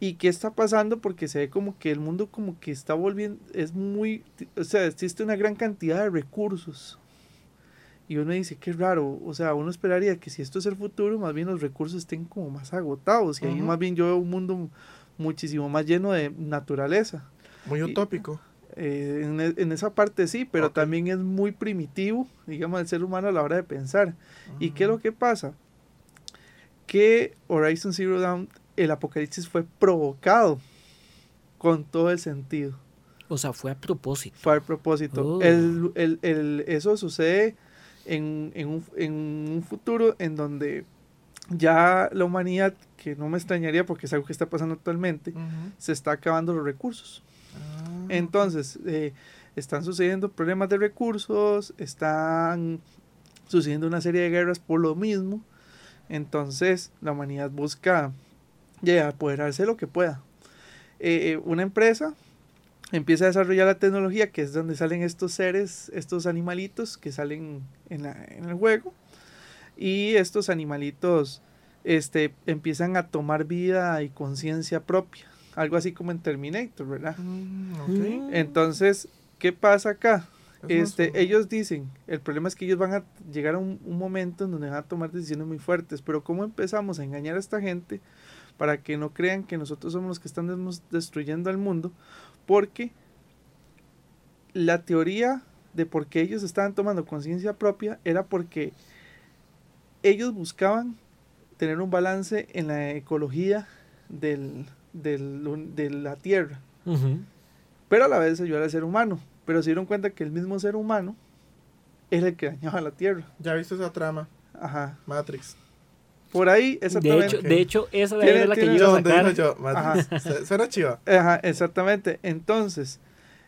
¿Y qué está pasando? Porque se ve como que el mundo como que está volviendo, es muy, o sea, existe una gran cantidad de recursos. Y uno dice, qué raro, o sea, uno esperaría que si esto es el futuro, más bien los recursos estén como más agotados. Y ahí Ujú. más bien yo veo un mundo muchísimo más lleno de naturaleza. Muy Y- utópico. Eh, en, e- en esa parte sí, pero también es muy primitivo, digamos, el ser humano a la hora de pensar. ¿Y qué es lo que pasa? Que Horizon Zero Dawn, el apocalipsis fue provocado con todo el sentido. O sea, fue a propósito. Fue al propósito. Oh. El- el- el- eso sucede en, en un, en un futuro en donde ya la humanidad, que no me extrañaría porque es algo que está pasando actualmente, se está acabando los recursos. Ah, Entonces, eh, están sucediendo problemas de recursos, están sucediendo una serie de guerras por lo mismo. Entonces, la humanidad busca ya, apoderarse de lo que pueda. Eh, eh, una empresa empieza a desarrollar la tecnología, que es donde salen estos seres, estos animalitos que salen en, la- en el juego. Y estos animalitos este, empiezan a tomar vida y conciencia propia. Algo así como en Terminator, ¿verdad? Mm. Mm. Entonces, ¿qué pasa acá? Más Este, ellos dicen, el problema es que ellos van a llegar a un, un momento en donde van a tomar decisiones muy fuertes, pero ¿cómo empezamos a engañar a esta gente para que no crean que nosotros somos los que están des- destruyendo al mundo? Porque la teoría de por qué ellos estaban tomando conciencia propia era porque ellos buscaban tener un balance en la ecología del, del de la Tierra pero a la vez ayudar al ser humano. Pero se dieron cuenta que el mismo ser humano era el que dañaba la Tierra. Ya viste esa trama, Ajá. Matrix. Por ahí, De exactamente. hecho, de hecho, esa Tiene- era la que yo tiene- iba a sacar. yo. Su- Suena chiva. Ajá, exactamente. Entonces,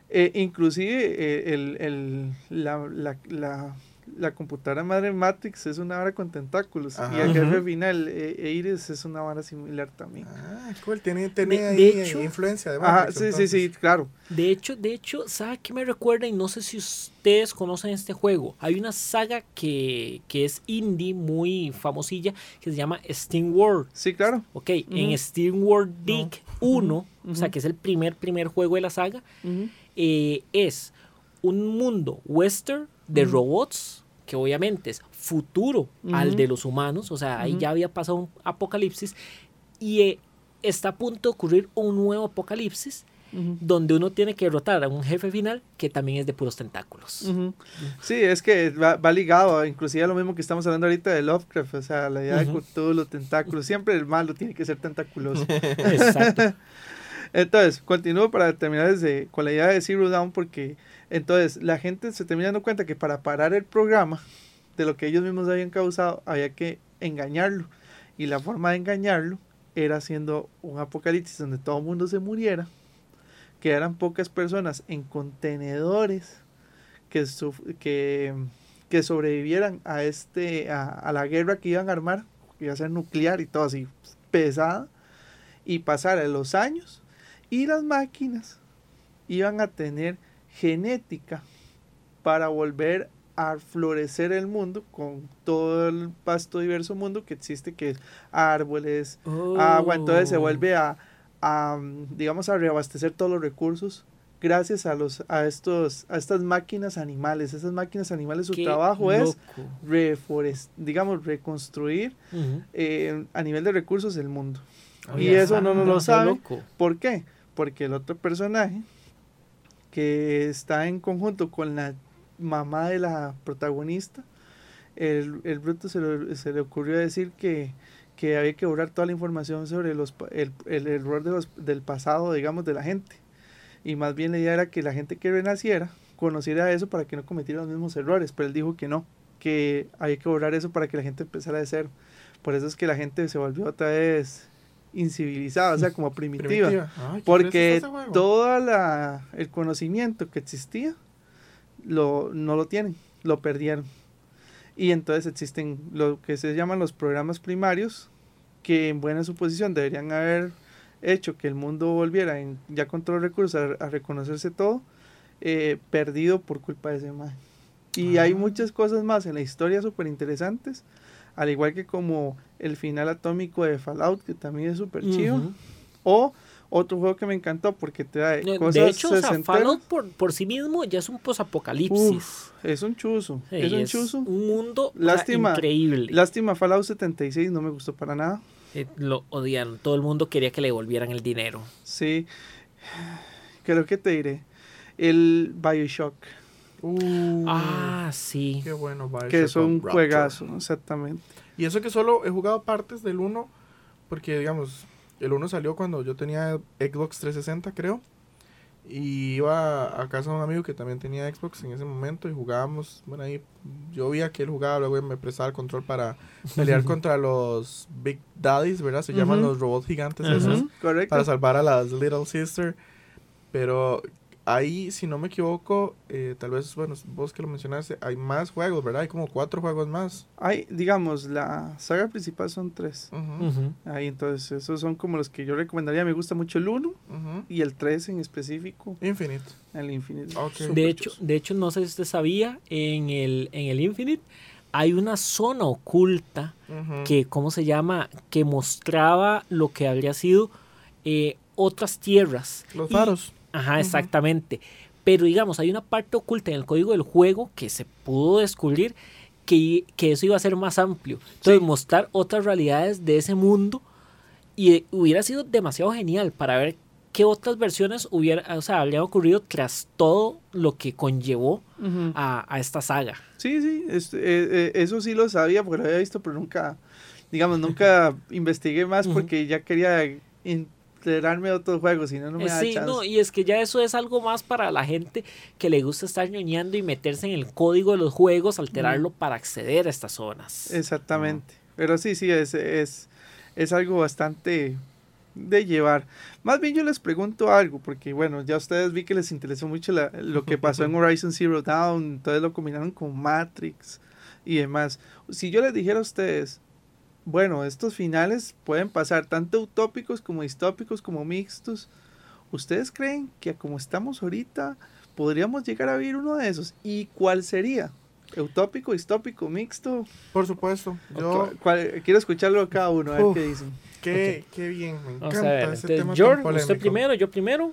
eh, inclusive eh, el, el- la, la, la, la computadora madre Matrix es una vara con tentáculos. Ajá. Y el jefe final, eh, Eiris, es una vara similar también. Ah, cool. Tiene, tiene De- ahí de hecho- influencia de Ajá, Matrix. sí, sí, sí, entonces. claro. De hecho, de hecho, ¿sabe qué me recuerda? Y no sé si ustedes conocen este juego. Hay una saga que, que es indie, muy famosilla, que se llama Steam World. Sí, claro. Ok, en Steam World Dig 1, o sea, que es el primer, primer juego de la saga, eh, es un mundo western de robots, que obviamente es futuro al de los humanos, o sea, ahí ya había pasado un apocalipsis, y eh, está a punto de ocurrir un nuevo apocalipsis donde uno tiene que derrotar a un jefe final que también es de puros tentáculos. Sí, es que va, va ligado, inclusive a lo mismo que estamos hablando ahorita de Lovecraft, o sea, la idea Ujú. de Cthulhu, los tentáculos, siempre el malo tiene que ser tentaculoso. Exacto. Entonces, continúo para terminar desde, con la idea de Zero Down, porque entonces la gente se termina dando cuenta que para parar el programa de lo que ellos mismos habían causado, había que engañarlo. Y la forma de engañarlo era haciendo un apocalipsis donde todo el mundo se muriera, quedaran pocas personas en contenedores que, que, que sobrevivieran a, este, a, a la guerra que iban a armar, que iba a ser nuclear y todo así pesada, y pasar los años y las máquinas iban a tener genética para volver a florecer el mundo con todo el vasto diverso mundo que existe, que es árboles, agua, entonces se vuelve a, a, digamos, a reabastecer todos los recursos gracias a los a estos a estas máquinas animales. Esas máquinas animales su Qué trabajo es reforest, digamos, reconstruir eh, a nivel de recursos el mundo. y eso no nos lo sabe. loco. ¿Por qué? Porque el otro personaje que está en conjunto con la mamá de la protagonista, el, el bruto se le, se le ocurrió decir que, que había que borrar toda la información sobre los, el, el error de los, del pasado, digamos, de la gente. Y más bien la idea era que la gente que renaciera conociera eso para que no cometiera los mismos errores, pero él dijo que no, que había que borrar eso para que la gente empezara de cero. Por eso es que la gente se volvió otra vez incivilizada, o sea, como primitiva. Primitiva. Ay, Porque todo la, el conocimiento que existía lo, no lo tienen, lo perdieron. Y entonces existen lo que se llaman los programas primarios, que en buena suposición deberían haber hecho que el mundo volviera en, ya con todos los recursos a, a reconocerse todo, eh, perdido por culpa de ese man. Y hay Ah. muchas cosas más en la historia súper interesantes, al igual que como el final atómico de Fallout, que también es súper chido. O otro juego que me encantó porque te da cosas de hecho, o sea, sesenteras. Fallout por, por sí mismo ya es un posapocalipsis. Es un chuzo. Sí, es un chuzo. un mundo Lástima. increíble. Lástima, Fallout 76 no me gustó para nada. Eh, lo odian. Todo el mundo quería que le devolvieran el dinero. Sí. Creo que te diré. El Bioshock, Uh, Ah, sí. qué bueno. Bioshock que es un juegazo, exactamente. Y eso que solo he jugado partes del 1, porque digamos, el 1 salió cuando yo tenía Xbox 360, creo. Y iba a casa de un amigo que también tenía Xbox en ese momento y jugábamos. Bueno, ahí yo veía que él jugaba, luego me prestaba el control para pelear contra los Big Daddies, ¿verdad? Se llaman los robots gigantes esos. Correcto. Para salvar a las Little Sister. Pero ahí, si no me equivoco, eh, tal vez, bueno, vos que lo mencionaste, hay más juegos, ¿verdad? Hay como cuatro juegos más. Hay, digamos, la saga principal son tres. Ahí entonces, esos son como los que yo recomendaría. Me gusta mucho el 1 ujú. y el 3 en específico, Infinite. el Infinite. De hecho, de hecho, no sé si usted sabía, en el, en el Infinite hay una zona oculta que, ¿cómo se llama? Que mostraba lo que habría sido eh, otras tierras. Los Y- faros. Ajá, exactamente. Pero digamos, hay una parte oculta en el código del juego que se pudo descubrir que, que eso iba a ser más amplio. Entonces, Sí. mostrar otras realidades de ese mundo y eh, hubiera sido demasiado genial para ver qué otras versiones hubiera, o sea, habrían ocurrido tras todo lo que conllevó a, a esta saga. Sí, sí, es- eh, eh, eso sí lo sabía porque lo había visto, pero nunca, digamos, nunca investigué más porque ya quería de otros juegos, si no, no me Eh, da sí, chance. no, y es que ya eso es algo más para la gente que le gusta estar ñoñando y meterse en el código de los juegos, alterarlo para acceder a estas zonas. Exactamente. Pero sí, sí, es, es, es algo bastante de llevar. Más bien yo les pregunto algo, porque bueno, ya ustedes vi que les interesó mucho la- lo que pasó en Horizon Zero Dawn, entonces lo combinaron con Matrix y demás. Si yo les dijera a ustedes, bueno, estos finales pueden pasar tanto utópicos como distópicos como mixtos, ¿ustedes creen que como estamos ahorita podríamos llegar a vivir uno de esos? ¿Y cuál sería? ¿Utópico, distópico, mixto? Por supuesto. ¿O Yo, cuál- quiero escucharlo a cada uno, a ver Uf. qué dicen. qué, qué bien. Me Vamos encanta a ver, ese entonces, tema George, usted primero, yo primero.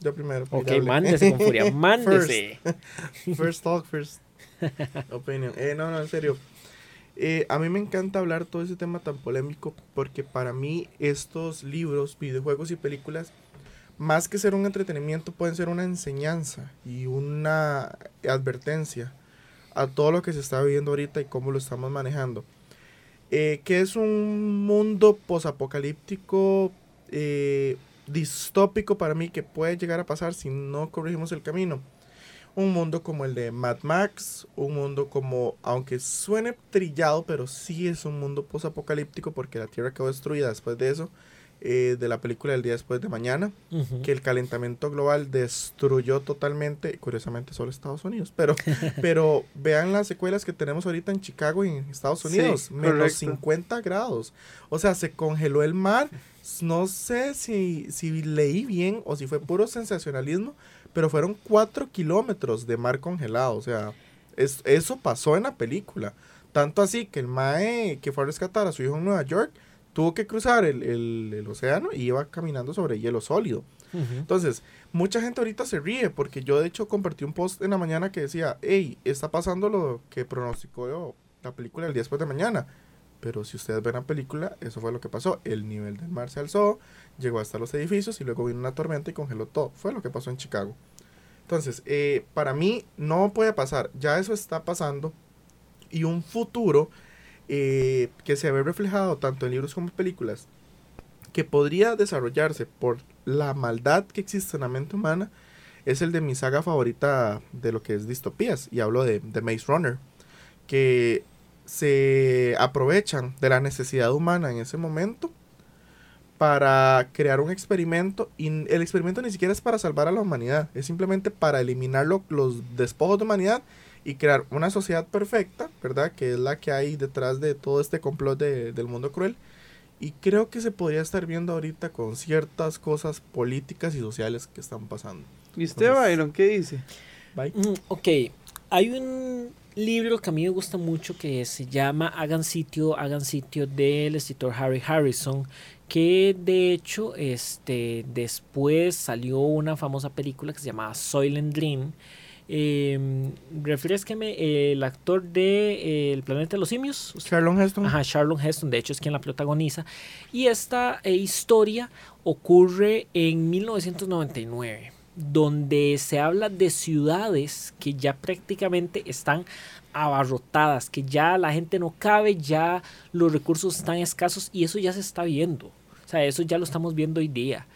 Yo primero. Ok, mirable. mándese con furia, mándese. First talk, first opinion. Eh, no, no, en serio. Eh, a mí me encanta hablar todo ese tema tan polémico porque para mí estos libros, videojuegos y películas, más que ser un entretenimiento, pueden ser una enseñanza y una advertencia a todo lo que se está viviendo ahorita y cómo lo estamos manejando. Eh, que es un mundo posapocalíptico eh, distópico para mí que puede llegar a pasar si no corregimos el camino. Un mundo como el de Mad Max, un mundo como, aunque suene trillado, pero sí es un mundo posapocalíptico porque la Tierra quedó destruida después de eso, eh, de la película El día después de mañana, que el calentamiento global destruyó totalmente, curiosamente solo Estados Unidos, pero, pero vean las secuelas que tenemos ahorita en Chicago y en Estados Sí, Unidos, menos correcto. 50 grados. O sea, se congeló el mar. No sé si, si leí bien o si fue puro sensacionalismo, pero fueron 4 kilómetros de mar congelado. O sea, es, eso pasó en la película. Tanto así que el Mae que fue a rescatar a su hijo en Nueva York tuvo que cruzar el, el- el océano y iba caminando sobre hielo sólido. Entonces, mucha gente ahorita se ríe porque yo de hecho compartí un post en la mañana que decía, hey, está pasando lo que pronosticó la película el día después de mañana. Pero si ustedes ven la película, eso fue lo que pasó. El nivel del mar se alzó, llegó hasta los edificios y luego vino una tormenta y congeló todo. Fue lo que pasó en Chicago. Entonces, eh, para mí no puede pasar. Ya eso está pasando. Y un futuro eh, que se ve reflejado tanto en libros como en películas, que podría desarrollarse por la maldad que existe en la mente humana, es el de mi saga favorita de lo que es distopías. Y hablo de, de Maze Runner. Que se aprovechan de la necesidad humana en ese momento para crear un experimento y el experimento ni siquiera es para salvar a la humanidad, es simplemente para eliminar lo- los despojos de humanidad y crear una sociedad perfecta, ¿verdad? Que es la que hay detrás de todo este complot de- del mundo cruel. Y creo que se podría estar viendo ahorita con ciertas cosas políticas y sociales que están pasando. ¿Y usted, Entonces- Byron, qué dice? Bye. Mm, ok, hay un libro que a mí me gusta mucho que se llama Hagan sitio, hagan sitio del escritor Harry Harrison, que de hecho este, después salió una famosa película que se llamaba Soylent Green. Eh, refresqueme, el actor de eh, El planeta de los simios. ¿usted Charlon Heston. Ajá, Charlon Heston, de hecho es quien la protagoniza. Y esta eh, historia ocurre en 1999, donde se habla de ciudades que ya prácticamente están abarrotadas, que ya la gente no cabe, ya los recursos están escasos y eso ya se está viendo. O sea, eso ya lo estamos viendo hoy día.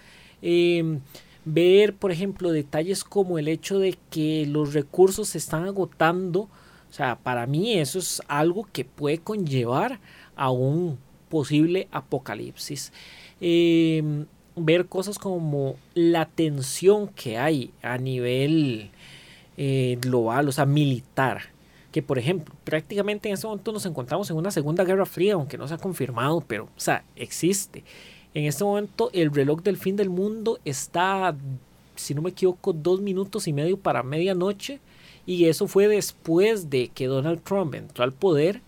Em, ver, por ejemplo, detalles como el hecho de que los recursos se están agotando. O sea, para mí eso es algo que puede conllevar a un posible apocalipsis. Em, ver cosas como la tensión que hay a nivel eh, global, o sea, militar. Que, por ejemplo, prácticamente en este momento nos encontramos en una segunda guerra fría, aunque no se ha confirmado, pero, o sea, existe. En este momento el reloj del fin del mundo está, si no me equivoco, dos minutos y medio para medianoche. Y eso fue después de que Donald Trump entró al poder.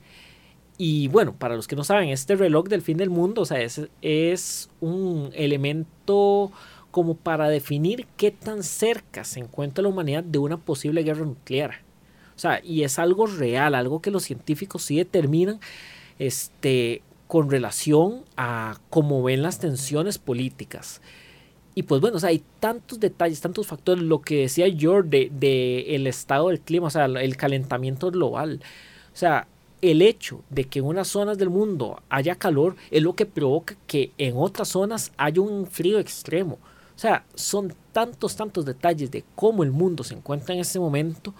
Y bueno, para los que no saben, este reloj del fin del mundo, o sea, es, es un elemento como para definir qué tan cerca se encuentra la humanidad de una posible guerra nuclear. O sea, y es algo real, algo que los científicos sí determinan este, con relación a cómo ven las tensiones políticas. Y pues bueno, o sea, hay tantos detalles, tantos factores, lo que decía George de, de el estado del clima, o sea, el calentamiento global. O sea, el hecho de que en unas zonas del mundo haya calor es lo que provoca que en otras zonas haya un frío extremo. O sea, son tantos, tantos detalles de cómo el mundo se encuentra en este momento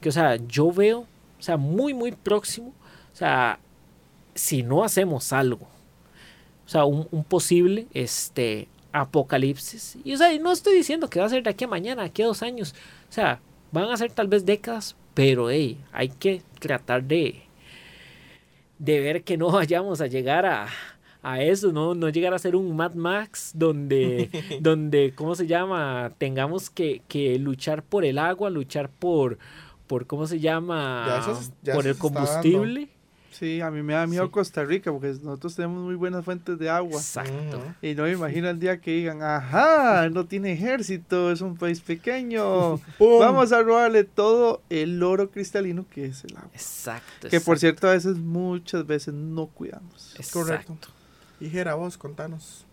que, o sea, yo veo, o sea, muy, muy próximo, o sea, si no hacemos algo, o sea, un, posible, este, apocalipsis. Y, o sea, no estoy diciendo que va a ser de aquí a mañana, de aquí a dos años. O sea, van a ser tal vez décadas, pero hey, hay que tratar de, de ver que no vayamos a llegar a, a eso, ¿no? No llegar a ser un Mad Max donde, donde ¿cómo se llama? Tengamos que, que luchar por el agua, luchar por, por ¿cómo se llama? Ya eso se- ya por se el combustible. Sí, a mí me da miedo Sí. Costa Rica porque nosotros tenemos muy buenas fuentes de agua. Exacto. Y no me imagino el día que digan, ajá, no tiene ejército, es un país pequeño. ¡Pum! Vamos a robarle todo el oro cristalino que es el agua. Exacto. Que por cierto a veces, muchas veces no cuidamos. correcto. exacto. Y Jera, vos, contanos.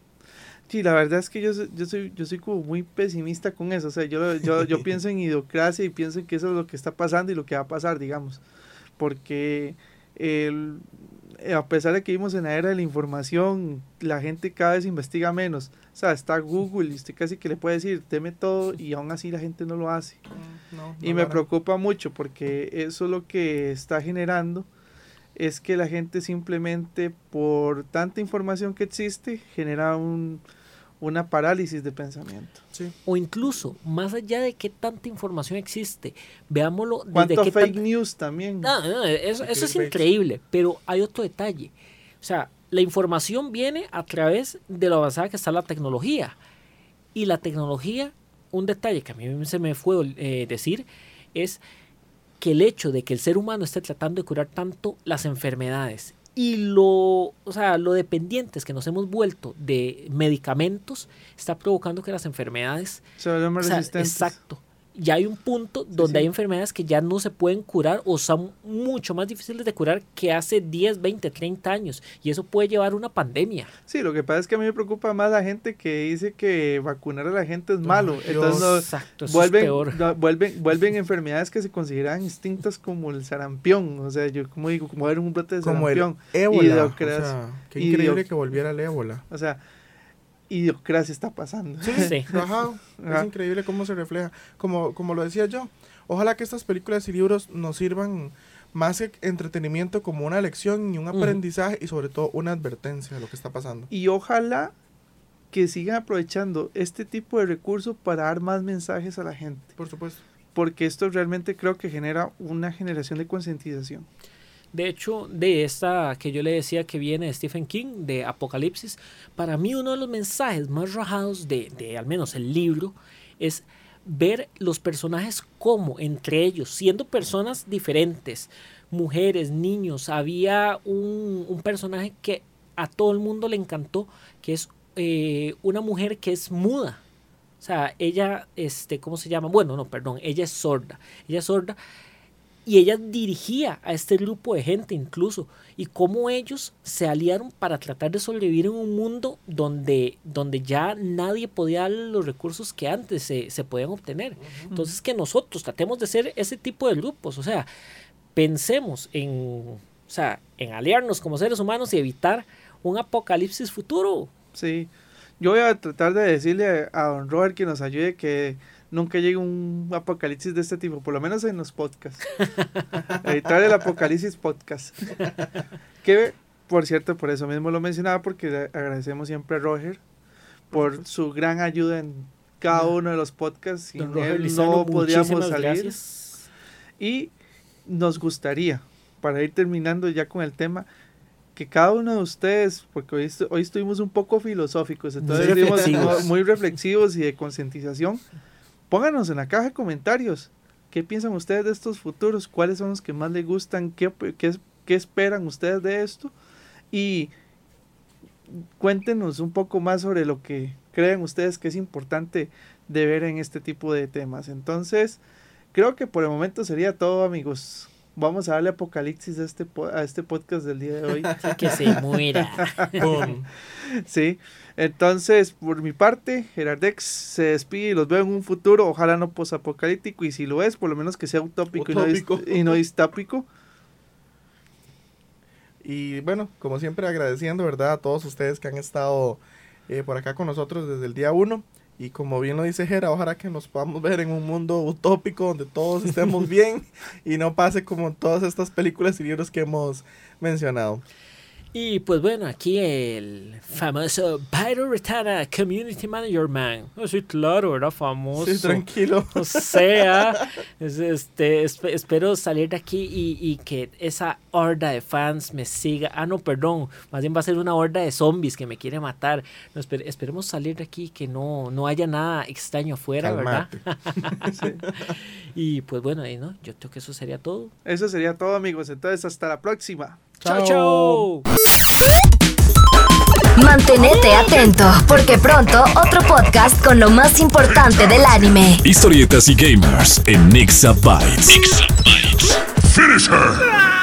Sí, la verdad es que yo, soy- yo soy yo soy como muy pesimista con eso. O sea, yo, yo, yo pienso en idiocracia y pienso en que eso es lo que está pasando y lo que va a pasar, digamos. Porque el- eh, a pesar de que vivimos en la era de la información, la gente cada vez investiga menos. O sea, está Google y usted casi que le puede decir, teme todo y aún así la gente no lo hace. No, Y me preocupa mucho porque eso lo que está generando es que la gente simplemente por tanta información que existe genera un, una parálisis de pensamiento. Sí. O incluso, más allá de qué tanta información existe, veámoslo desde ¿Cuánto qué fake tan- news también? No, no, eso, eso es increíble, pero hay otro detalle. O sea, la información viene a través de lo avanzada que está la tecnología. Y la tecnología, un detalle que a mí se me fue eh, decir, es que el hecho de que el ser humano esté tratando de curar tanto las enfermedades y lo, o sea, lo dependientes que nos hemos vuelto de medicamentos está provocando que las enfermedades Se más o sea, resistentes. exacto. Ya hay un punto donde hay enfermedades que ya no se pueden curar o son mucho más difíciles de curar que hace 10, 20, 30 años. Y eso puede llevar a una pandemia. Sí, lo que pasa es que a mí me preocupa más la gente que dice que vacunar a la gente es malo. Entonces no- Exacto, vuelven, peor. no, vuelven, vuelven enfermedades que se consideran instintas como el sarampión. O sea, yo como digo, como ver un brote de Como el sarampión. ébola. O sea, qué increíble que volviera el ébola. O sea, idiocracia está pasando. Sí. Ajá, Ajá. es increíble cómo se refleja. Como, como lo decía yo, ojalá que estas películas y libros nos sirvan más que entretenimiento como una lección y un aprendizaje y sobre todo una advertencia de lo que está pasando. Y ojalá que sigan aprovechando este tipo de recursos para dar más mensajes a la gente. Por supuesto. Porque esto realmente creo que genera una generación de concientización. De hecho, de esta que yo le decía que viene de Stephen King, de Apocalipsis, para mí uno de los mensajes más rajados de, de al menos el libro es ver los personajes como entre ellos, siendo personas diferentes, mujeres, niños. Había un, un personaje que a todo el mundo le encantó, que es eh, una mujer que es muda. O sea, ella, este, ¿cómo se llama? Bueno, no, perdón, ella es sorda. Ella es sorda y ella dirigía a este grupo de gente incluso y cómo ellos se aliaron para tratar de sobrevivir en un mundo donde, donde ya nadie podía darle los recursos que antes se, se podían obtener. Entonces que nosotros tratemos de ser ese tipo de grupos, o sea, pensemos en, o sea, en aliarnos como seres humanos y evitar un apocalipsis futuro. Sí. Yo voy a tratar de decirle a don Robert que nos ayude que nunca llegue un apocalipsis de este tipo, por lo menos en los podcasts. Evitar el apocalipsis podcast. que, por cierto, por eso mismo lo mencionaba, porque le agradecemos siempre a Roger por su gran ayuda en cada uno de los podcasts. Sin Don él Lizano, no podríamos salir. gracias. Y nos gustaría, para ir terminando ya con el tema, que cada uno de ustedes, porque hoy, hoy estuvimos un poco filosóficos, entonces estuvimos muy reflexivos y de concientización, pónganos en la caja de comentarios. ¿Qué piensan ustedes de estos futuros? ¿Cuáles son los que más les gustan? ¿Qué, qué esperan ustedes de esto? Y cuéntenos un poco más sobre lo que creen ustedes que es importante de ver en este tipo de temas. Entonces, creo que por el momento sería todo, amigos. Vamos a darle apocalipsis a este, po- a este podcast del día de hoy. Que se muera. Boom. Sí, entonces por mi parte, Gerardex se despide y los veo en un futuro, ojalá no posapocalíptico y si lo es, por lo menos que sea utópico, y no y no distópico. Y bueno, como siempre agradeciendo, ¿verdad? A todos ustedes que han estado eh, por acá con nosotros desde el día uno. Y como bien lo dice Jera, ojalá que nos podamos ver en un mundo utópico donde todos estemos bien y no pase como todas estas películas y libros que hemos mencionado. Y pues bueno, aquí el famoso Pyro Retana Community Manager Man. Oh, sí, claro, ¿verdad? Famoso. Sí, tranquilo. O sea, es- este, esp- espero salir de aquí y, y que esa horda de fans me siga. Ah, no, perdón. Más bien va a ser una horda de zombies que me quiere matar. No, esperemos salir de aquí que no, no haya nada extraño afuera, ¿verdad? Y pues bueno, ahí, ¿no? Yo creo que eso sería todo. Eso sería todo, amigos. Entonces, hasta la próxima. Chao, Chao. Mantenete atento, porque pronto otro podcast con lo más importante del anime. Historietas y gamers en Nixabytes. Finish her!